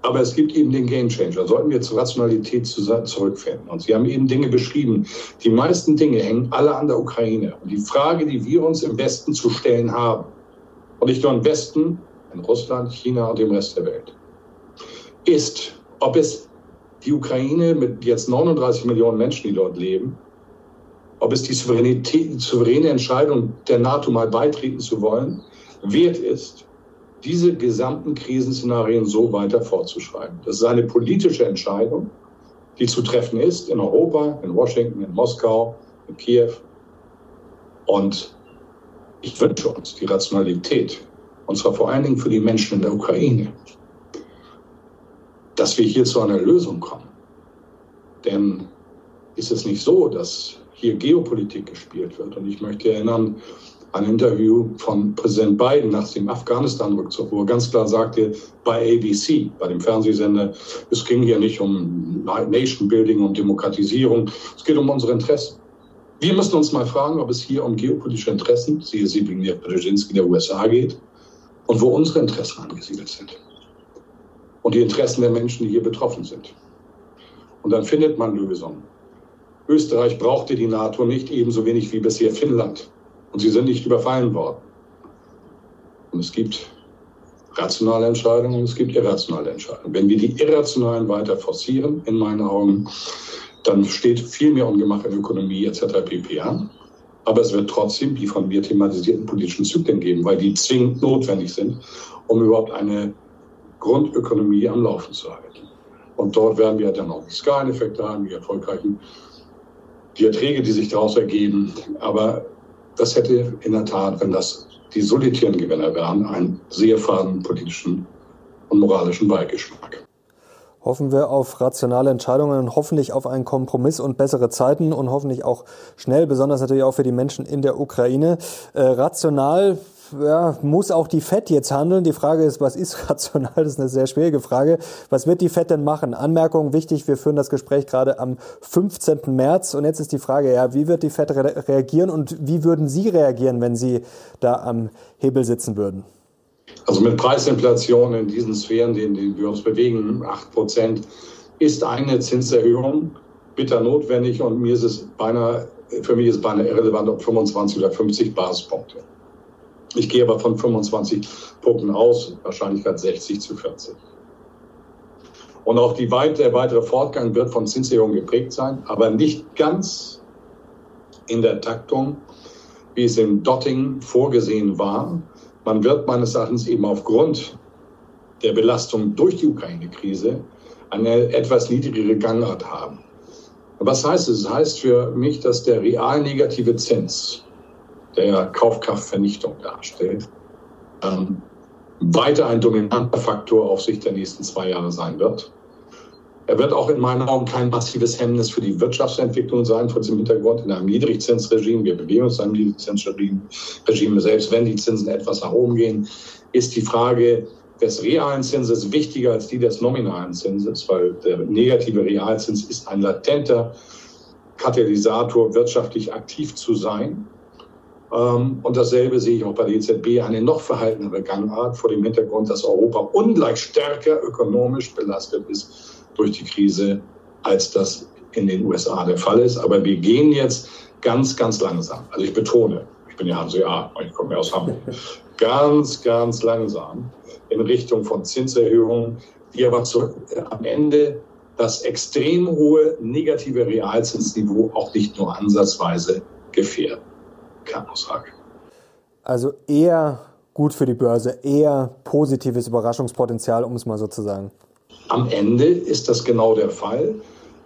aber es gibt eben den Gamechanger. Sollten wir zur Rationalität zurückfinden. Und Sie haben eben Dinge beschrieben. Die meisten Dinge hängen alle an der Ukraine. Und die Frage, die wir uns im Westen zu stellen haben, und nicht nur im Westen, in Russland, China und dem Rest der Welt, ist, ob es die Ukraine mit jetzt 39 Millionen Menschen, die dort leben, ob es die souveräne Entscheidung der NATO mal beitreten zu wollen, wert ist, diese gesamten Krisenszenarien so weiter fortzuschreiben. Das ist eine politische Entscheidung, die zu treffen ist in Europa, in Washington, in Moskau, in Kiew. Und ich wünsche uns die Rationalität und zwar vor allen Dingen für die Menschen in der Ukraine, dass wir hier zu einer Lösung kommen. Denn ist es nicht so, dass hier Geopolitik gespielt wird? Und ich möchte erinnern ein Interview von Präsident Biden nach dem Afghanistan-Rückzug, wo er ganz klar sagte, bei ABC, bei dem Fernsehsender, es ging hier nicht um Nation Building, um Demokratisierung, es geht um unsere Interessen. Wir müssen uns mal fragen, ob es hier um geopolitische Interessen, siehe Sibirien Brzezinski der USA geht, und wo unsere Interessen angesiedelt sind. Und die Interessen der Menschen, die hier betroffen sind. Und dann findet man Lösungen. Österreich brauchte die NATO nicht ebenso wenig wie bisher Finnland. Und sie sind nicht überfallen worden. Und es gibt rationale Entscheidungen und es gibt irrationale Entscheidungen. Wenn wir die irrationalen weiter forcieren, in meinen Augen, dann steht viel mehr Ungemach in Ökonomie etc. pp. an. Aber es wird trotzdem die von mir thematisierten politischen Zyklen geben, weil die zwingend notwendig sind, um überhaupt eine Grundökonomie am Laufen zu halten. Und dort werden wir dann auch die Skaleneffekte haben, die erfolgreichen, die Erträge, die sich daraus ergeben. Aber das hätte in der Tat, wenn das die solitären Gewinner wären, einen sehr faden politischen und moralischen Beigeschmack. Hoffen wir auf rationale Entscheidungen und hoffentlich auf einen Kompromiss und bessere Zeiten und hoffentlich auch schnell, besonders natürlich auch für die Menschen in der Ukraine. Äh, rational ja, muss auch die FED jetzt handeln. Die Frage ist, was ist (laughs) rational? Das ist eine sehr schwierige Frage. Was wird die FED denn machen? Anmerkung wichtig, wir führen das Gespräch gerade am 15. März und jetzt ist die Frage, ja, wie wird die FED re reagieren und wie würden Sie reagieren, wenn Sie da am Hebel sitzen würden? Also mit Preisinflation in diesen Sphären, in denen wir uns bewegen, 8 Prozent, ist eine Zinserhöhung bitter notwendig und mir ist es beinahe, für mich ist es beinahe irrelevant, ob 25 oder 50 Basispunkte. Ich gehe aber von 25 Punkten aus, Wahrscheinlichkeit 60 zu 40. Und auch die weit, der weitere Fortgang wird von Zinserhöhungen geprägt sein, aber nicht ganz in der Taktung, wie es im Dotting vorgesehen war. Man wird meines Erachtens eben aufgrund der Belastung durch die Ukraine-Krise eine etwas niedrigere Gangart haben. Was heißt es? Das heißt für mich, dass der real negative Zins, der Kaufkraftvernichtung darstellt, ähm, weiter ein dominanter Faktor auf Sicht der nächsten zwei Jahre sein wird. Er wird auch in meinen Augen kein massives Hemmnis für die Wirtschaftsentwicklung sein, vor diesem Hintergrund in einem Niedrigzinsregime. Wir bewegen uns in einem Niedrigzinsregime. Selbst wenn die Zinsen etwas nach oben gehen, ist die Frage des realen Zinses wichtiger als die des nominalen Zinses, weil der negative Realzins ist ein latenter Katalysator, wirtschaftlich aktiv zu sein. Ähm, und dasselbe sehe ich auch bei der EZB, eine noch verhaltenere Gangart vor dem Hintergrund, dass Europa ungleich stärker ökonomisch belastet ist durch die Krise, als das in den USA der Fall ist. Aber wir gehen jetzt ganz, ganz langsam. Also ich betone, ich bin ja Hanseat, ich komme ja aus Hamburg, (laughs) ganz, ganz langsam in Richtung von Zinserhöhungen, die aber zu, am Ende das extrem hohe negative Realzinsniveau auch nicht nur ansatzweise gefährden. Kernaussage. Also eher gut für die Börse, eher positives Überraschungspotenzial, um es mal so zu sagen. Am Ende ist das genau der Fall.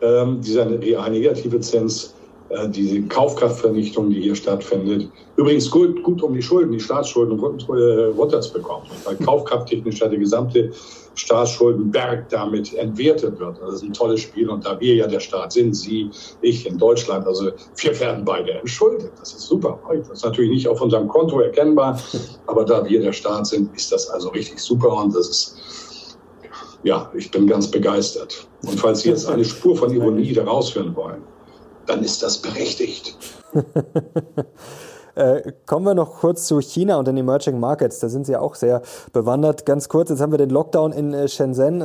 Ähm, dieser real negative Zins, diese Kaufkraftvernichtung, die hier stattfindet. Übrigens gut, gut um die Schulden, die Staatsschulden runterzubekommen, weil kaufkrafttechnisch der gesamte Staatsschuldenberg damit entwertet wird. Das ist ein tolles Spiel und da wir ja der Staat sind, Sie, ich in Deutschland, also wir werden beide entschuldet. Das ist super. Das ist natürlich nicht auf unserem Konto erkennbar, aber da wir der Staat sind, ist das also richtig super und das ist ja, ich bin ganz begeistert. Und falls Sie jetzt eine Spur von Ironie daraus hören wollen, dann ist das berechtigt. (laughs) Äh, kommen wir noch kurz zu China und den Emerging Markets. Da sind Sie auch sehr bewandert. Ganz kurz, jetzt haben wir den Lockdown in äh, Shenzhen.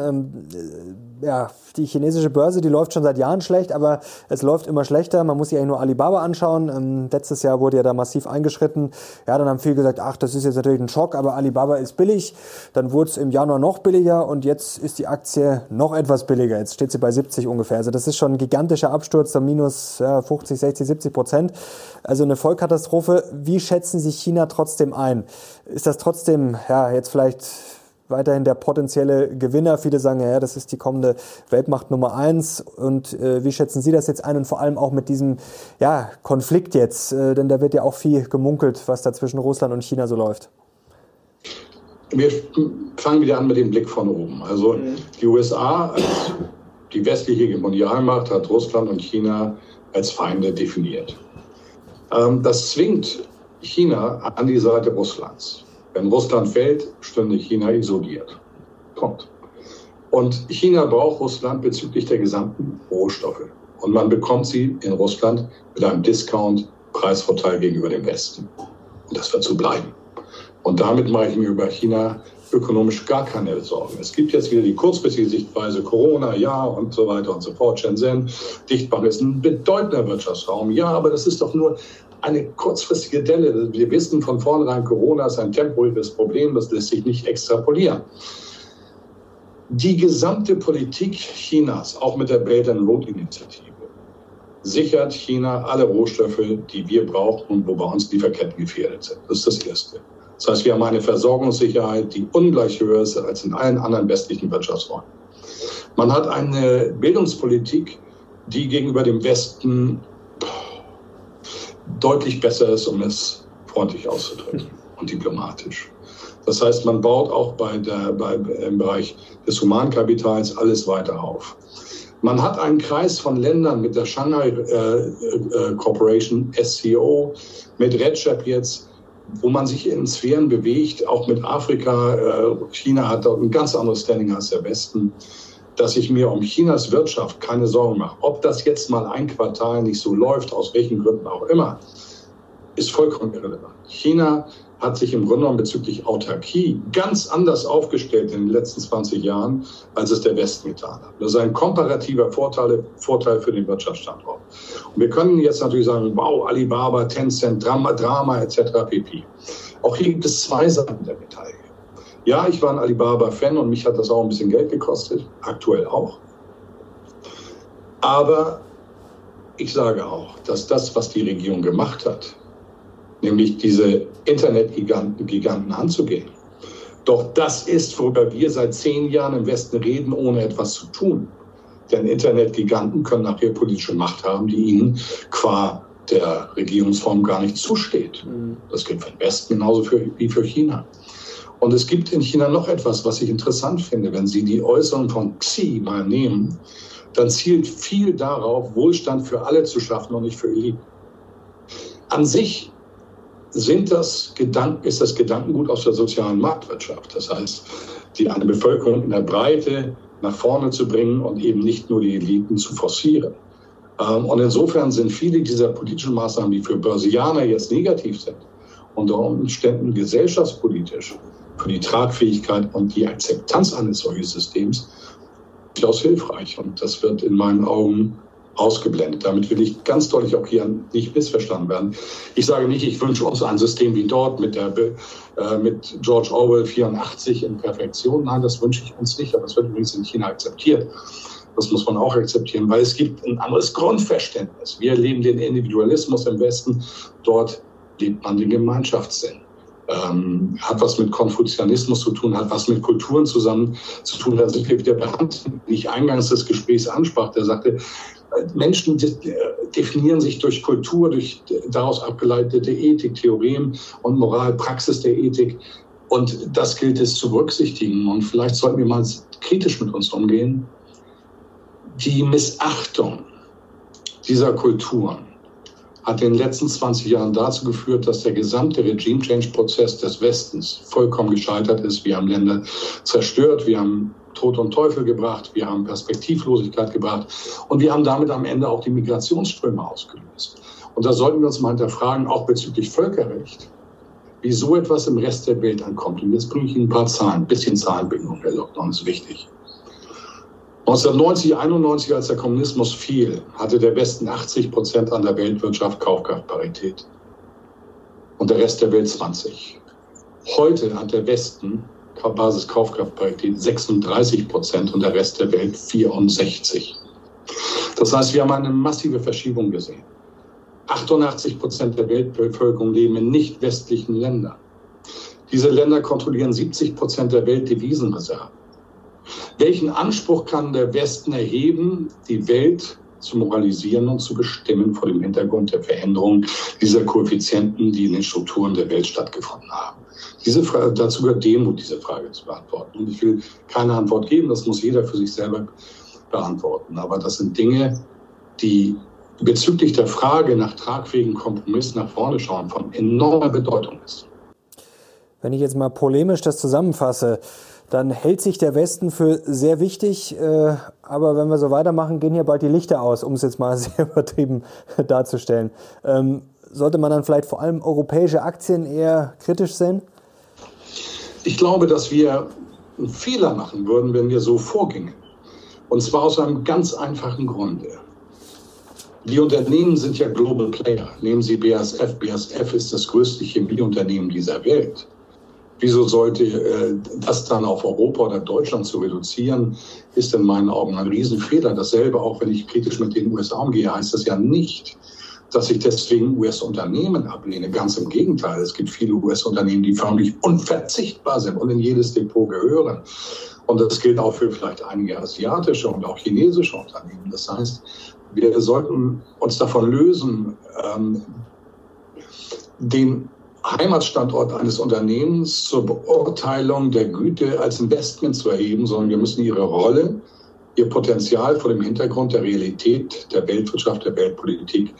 Ja, die chinesische Börse, die läuft schon seit Jahren schlecht, aber es läuft immer schlechter. Man muss sich eigentlich nur Alibaba anschauen. Ähm, letztes Jahr wurde ja da massiv eingeschritten. Ja, dann haben viele gesagt, ach, das ist jetzt natürlich ein Schock, aber Alibaba ist billig. Dann wurde es im Januar noch billiger und jetzt ist die Aktie noch etwas billiger. Jetzt steht sie bei 70 ungefähr. Also das ist schon ein gigantischer Absturz, da minus ja, 50, 60, 70 Prozent. Also eine Vollkatastrophe. Wie schätzen Sie China trotzdem ein? Ist das trotzdem, ja, jetzt vielleicht weiterhin der potenzielle Gewinner. Viele sagen, ja, das ist die kommende Weltmacht Nummer eins. Und äh, wie schätzen Sie das jetzt ein und vor allem auch mit diesem ja, Konflikt jetzt? Äh, denn da wird ja auch viel gemunkelt, was da zwischen Russland und China so läuft. wir fangen wieder an mit dem Blick von oben. Also mhm. die USA als die westliche Hegemonialmacht hat Russland und China als Feinde definiert. Ähm, das zwingt China an die Seite Russlands. Wenn Russland fällt, stünde China isoliert. Kommt. Und China braucht Russland bezüglich der gesamten Rohstoffe. Und man bekommt sie in Russland mit einem Discount-Preisvorteil gegenüber dem Westen. Und das wird so bleiben. Und damit mache ich mir über China ökonomisch gar keine Sorgen. Es gibt jetzt wieder die kurzfristige Sichtweise, Corona, ja und so weiter und so fort. Shenzhen, Dichtbach ist ein bedeutender Wirtschaftsraum. Ja, aber das ist doch nur eine kurzfristige Delle. Wir wissen von vornherein, Corona ist ein temporäres Problem, das lässt sich nicht extrapolieren. Die gesamte Politik Chinas, auch mit der Belt and Road Initiative, sichert China alle Rohstoffe, die wir brauchen und wo bei uns Lieferketten gefährdet sind. Das ist das Erste. Das heißt, wir haben eine Versorgungssicherheit, die ungleich höher ist als in allen anderen westlichen Wirtschaftsräumen. Man hat eine Bildungspolitik, die gegenüber dem Westen deutlich besser ist, um es freundlich auszudrücken und diplomatisch. Das heißt, man baut auch bei der, bei, im Bereich des Humankapitals alles weiter auf. Man hat einen Kreis von Ländern mit der Shanghai äh, äh, Corporation, SCO, mit RedChap jetzt, wo man sich in Sphären bewegt, auch mit Afrika. Äh, China hat dort ein ganz anderes Standing als der Westen, dass ich mir um Chinas Wirtschaft keine Sorgen mache. Ob das jetzt mal ein Quartal nicht so läuft, aus welchen Gründen auch immer, ist vollkommen irrelevant. China hat sich im Grunde genommen bezüglich Autarkie ganz anders aufgestellt in den letzten 20 Jahren, als es der Westen getan hat. Das ist ein komparativer Vorteil, Vorteil für den Wirtschaftsstandort. Und wir können jetzt natürlich sagen, wow, Alibaba, Tencent, Drama, Drama etc. pp. Auch hier gibt es zwei Seiten der Medaille. Ja, ich war ein Alibaba-Fan und mich hat das auch ein bisschen Geld gekostet, aktuell auch. Aber ich sage auch, dass das, was die Regierung gemacht hat, nämlich diese Internetgiganten Giganten anzugehen. Doch das ist, worüber wir seit zehn Jahren im Westen reden, ohne etwas zu tun. Denn Internetgiganten können nachher politische Macht haben, die ihnen qua der Regierungsform gar nicht zusteht. Mhm. Das gilt für den Westen genauso für, wie für China. Und es gibt in China noch etwas, was ich interessant finde. Wenn Sie die Äußerung von Xi mal nehmen, dann zielt viel darauf, Wohlstand für alle zu schaffen und nicht für Eliten. An sich sind das Gedanken, ist das Gedankengut aus der sozialen Marktwirtschaft. Das heißt, die eine Bevölkerung in der Breite nach vorne zu bringen und eben nicht nur die Eliten zu forcieren. Ähm, und insofern sind viele dieser politischen Maßnahmen, die für Börsianer jetzt negativ sind, unter Umständen gesellschaftspolitisch für die Tragfähigkeit und die Akzeptanz eines solchen Systems durchaus hilfreich. Und das wird in meinen Augen ausgeblendet. Damit will ich ganz deutlich auch hier nicht missverstanden werden. Ich sage nicht, ich wünsche uns ein System wie dort mit, der, äh, mit George Orwell 84 in Perfektion. Nein, das wünsche ich uns nicht, aber das wird übrigens in China akzeptiert. Das muss man auch akzeptieren, weil es gibt ein anderes Grundverständnis. Wir leben den Individualismus im Westen, dort lebt man den Gemeinschaftssinn ähm, hat was mit Konfuzianismus zu tun, hat was mit Kulturen zusammen zu tun. Da sind wir wieder bei Hand, wie ich eingangs des Gesprächs ansprach, der sagte, Menschen definieren sich durch Kultur, durch daraus abgeleitete Ethik, Theorem und Moral, Praxis der Ethik. Und das gilt es zu berücksichtigen. Und vielleicht sollten wir mal kritisch mit uns umgehen. Die Missachtung dieser Kulturen hat in den letzten 20 Jahren dazu geführt, dass der gesamte Regime-Change-Prozess des Westens vollkommen gescheitert ist. Wir haben Länder zerstört, wir haben Tod und Teufel gebracht, wir haben Perspektivlosigkeit gebracht und wir haben damit am Ende auch die Migrationsströme ausgelöst. Und da sollten wir uns mal hinterfragen, auch bezüglich Völkerrecht, wie so etwas im Rest der Welt ankommt. Und jetzt bringe ich Ihnen ein paar Zahlen, ein bisschen Zahlenbindung, Herr Lockdown ist wichtig. 1990, 91, als der Kommunismus fiel, hatte der Westen 80 Prozent an der Weltwirtschaft Kaufkraftparität und der Rest der Welt 20. Heute hat der Westen Basiskaufkraftparität 36 Prozent und der Rest der Welt 64. Das heißt, wir haben eine massive Verschiebung gesehen. 88 Prozent der Weltbevölkerung leben in nicht westlichen Ländern. Diese Länder kontrollieren 70 Prozent der Weltdevisenreserven. Welchen Anspruch kann der Westen erheben, die Welt zu moralisieren und zu bestimmen vor dem Hintergrund der Veränderung dieser Koeffizienten, die in den Strukturen der Welt stattgefunden haben. Diese Frage, dazu gehört Demut, diese Frage zu beantworten. Und ich will keine Antwort geben, das muss jeder für sich selber beantworten. Aber das sind Dinge, die bezüglich der Frage nach tragfähigen Kompromiss nach vorne schauen, von enormer Bedeutung ist. Wenn ich jetzt mal polemisch das zusammenfasse, dann hält sich der Westen für sehr wichtig. Äh, aber wenn wir so weitermachen, gehen hier bald die Lichter aus, um es jetzt mal (laughs) sehr übertrieben darzustellen. Ähm, sollte man dann vielleicht vor allem europäische Aktien eher kritisch sehen? Ich glaube, dass wir einen Fehler machen würden, wenn wir so vorgingen. Und zwar aus einem ganz einfachen Grunde. Die Unternehmen sind ja Global Player. Nehmen Sie BASF. BASF ist das größte Chemieunternehmen dieser Welt. Wieso sollte äh, das dann auf Europa oder Deutschland zu reduzieren, ist in meinen Augen ein Riesenfehler. Dasselbe, auch wenn ich kritisch mit den USA umgehe, heißt das ja nicht, dass ich deswegen US-Unternehmen ablehne. Ganz im Gegenteil. Es gibt viele US-Unternehmen, die förmlich unverzichtbar sind und in jedes Depot gehören. Und das gilt auch für vielleicht einige asiatische und auch chinesische Unternehmen. Das heißt, wir sollten uns davon lösen, ähm, den Heimatstandort eines Unternehmens zur Beurteilung der Güte als Investment zu erheben, sondern wir müssen ihre Rolle, ihr Potenzial vor dem Hintergrund der Realität der Weltwirtschaft, der Weltpolitik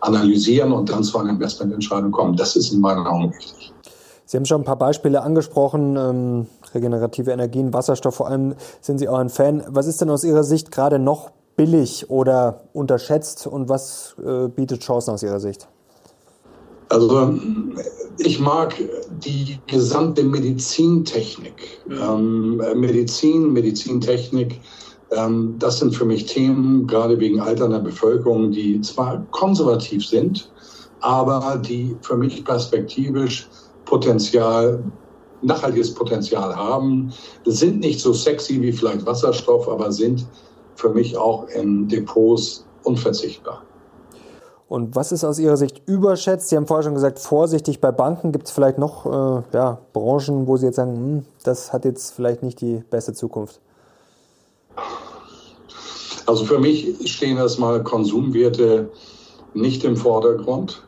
analysieren und dann zu einer Investmententscheidung kommen. Das ist in meinen Augen wichtig. Sie haben schon ein paar Beispiele angesprochen, ähm, regenerative Energien, Wasserstoff vor allem sind Sie auch ein Fan. Was ist denn aus Ihrer Sicht gerade noch billig oder unterschätzt und was äh, bietet Chancen aus Ihrer Sicht? Also ich mag die gesamte Medizintechnik. Ähm, Medizin, Medizintechnik, ähm, das sind für mich Themen, gerade wegen alternder Bevölkerung, die zwar konservativ sind, aber die für mich perspektivisch Potenzial, nachhaltiges Potenzial haben, sind nicht so sexy wie vielleicht Wasserstoff, aber sind für mich auch in Depots unverzichtbar. Und was ist aus Ihrer Sicht überschätzt? Sie haben vorher schon gesagt, vorsichtig bei Banken. Gibt es vielleicht noch äh, ja, Branchen, wo Sie jetzt sagen, hm, das hat jetzt vielleicht nicht die beste Zukunft? Also für mich stehen erstmal Konsumwerte nicht im Vordergrund.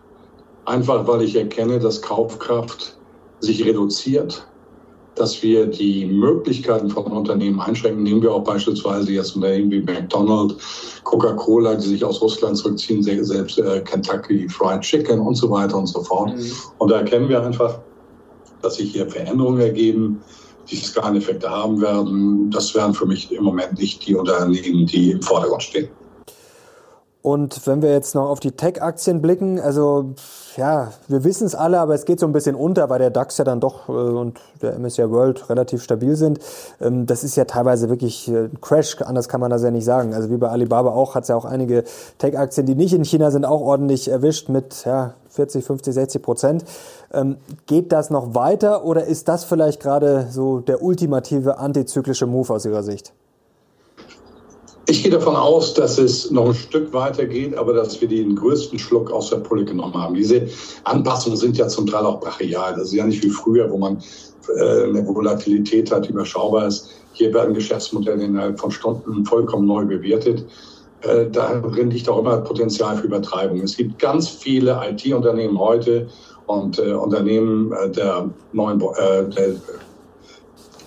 Einfach weil ich erkenne, dass Kaufkraft sich reduziert, dass wir die Möglichkeiten von Unternehmen einschränken. Nehmen wir auch beispielsweise jetzt Unternehmen wie McDonald's, Coca-Cola, die sich aus Russland zurückziehen, selbst äh, Kentucky Fried Chicken und so weiter und so fort. Mhm. Und da erkennen wir einfach, dass sich hier Veränderungen ergeben, die Skaleneffekte haben werden. Das wären für mich im Moment nicht die Unternehmen, die im Vordergrund stehen. Und wenn wir jetzt noch auf die Tech-Aktien blicken, also ja, wir wissen es alle, aber es geht so ein bisschen unter, weil der DAX ja dann doch äh, und der MSCI World relativ stabil sind. Ähm, das ist ja teilweise wirklich äh, ein Crash, anders kann man das ja nicht sagen. Also wie bei Alibaba auch, hat es ja auch einige Tech-Aktien, die nicht in China sind, auch ordentlich erwischt mit ja, 40, 50, 60 Prozent. Ähm, geht das noch weiter oder ist das vielleicht gerade so der ultimative antizyklische Move aus Ihrer Sicht? Ich gehe davon aus, dass es noch ein Stück weiter geht, aber dass wir den größten Schluck aus der Pulle genommen haben. Diese Anpassungen sind ja zum Teil auch brachial. Das ist ja nicht wie früher, wo man äh, eine Volatilität hat, die überschaubar ist. Hier werden Geschäftsmodelle innerhalb von Stunden vollkommen neu bewertet. Äh, darin liegt auch immer Potenzial für Übertreibung. Es gibt ganz viele IT-Unternehmen heute und äh, Unternehmen äh, der neuen,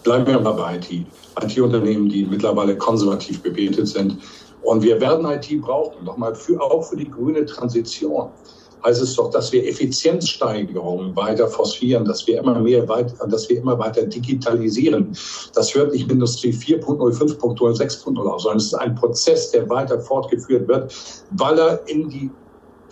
bleiben wir mal bei IT IT-Unternehmen, die mittlerweile konservativ bewertet sind. Und wir werden IT brauchen, nochmal für, auch für die grüne Transition. Heißt es doch, dass wir Effizienzsteigerungen weiter forcieren, dass wir immer mehr weiter, dass wir immer weiter digitalisieren. Das hört nicht Industrie 4.0, 5.0, 6.0 auf, sondern es ist ein Prozess, der weiter fortgeführt wird, weil er in die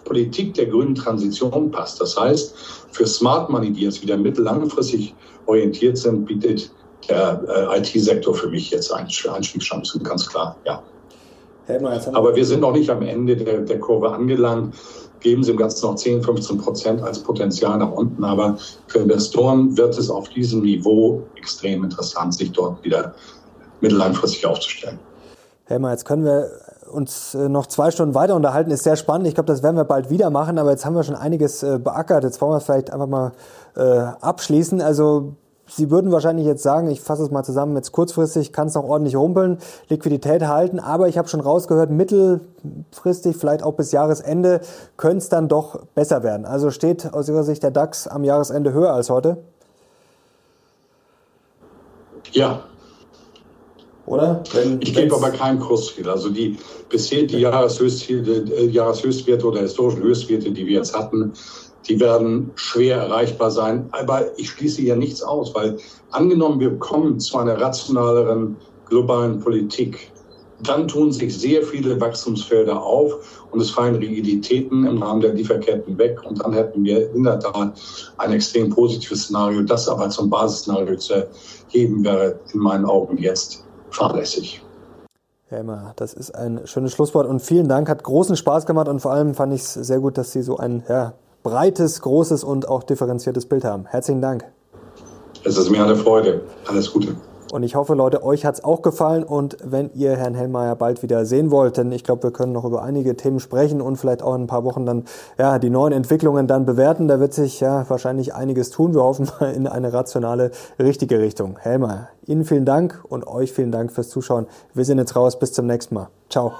Politik der grünen Transition passt. Das heißt, für Smart Money, die jetzt wieder mittellangfristig orientiert sind, bietet der äh, IT-Sektor für mich jetzt Einstiegschancen, ganz klar, ja. Aber wir sind noch nicht am Ende der, der Kurve angelangt. Geben Sie im Ganzen noch 10, 15 Prozent als Potenzial nach unten. Aber für Investoren wird es auf diesem Niveau extrem interessant, sich dort wieder mittellangfristig aufzustellen. Helmer, jetzt können wir uns äh, noch zwei Stunden weiter unterhalten. Ist sehr spannend. Ich glaube, das werden wir bald wieder machen. Aber jetzt haben wir schon einiges äh, beackert. Jetzt wollen wir vielleicht einfach mal äh, abschließen. Also Sie würden wahrscheinlich jetzt sagen, ich fasse es mal zusammen, jetzt kurzfristig kann es noch ordentlich rumpeln, Liquidität halten, aber ich habe schon rausgehört, mittelfristig, vielleicht auch bis Jahresende, könnte es dann doch besser werden. Also steht aus Ihrer Sicht der DAX am Jahresende höher als heute? Ja. Oder? Wenn, ich gebe aber keinen Kursziel. Also die bisher die Jahreshöchstziele, äh, Jahreshöchstwerte oder historischen Höchstwerte, die wir jetzt hatten, die werden schwer erreichbar sein. Aber ich schließe hier nichts aus, weil angenommen, wir kommen zu einer rationaleren globalen Politik, dann tun sich sehr viele Wachstumsfelder auf und es fallen Rigiditäten im Rahmen der Lieferketten weg. Und dann hätten wir in der Tat ein extrem positives Szenario. Das aber zum Basisszenario zu erheben, wäre in meinen Augen jetzt fahrlässig. Herr Emmer, das ist ein schönes Schlusswort und vielen Dank, hat großen Spaß gemacht und vor allem fand ich es sehr gut, dass Sie so ein ja, breites, großes und auch differenziertes Bild haben. Herzlichen Dank. Es ist mir eine Freude. Alles Gute. Und ich hoffe, Leute, euch hat es auch gefallen. Und wenn ihr Herrn Hellmeier bald wieder sehen wollt, denn ich glaube, wir können noch über einige Themen sprechen und vielleicht auch in ein paar Wochen dann ja, die neuen Entwicklungen dann bewerten. Da wird sich ja wahrscheinlich einiges tun. Wir hoffen mal in eine rationale, richtige Richtung. Hellmeier, Ihnen vielen Dank und euch vielen Dank fürs Zuschauen. Wir sind jetzt raus. Bis zum nächsten Mal. Ciao.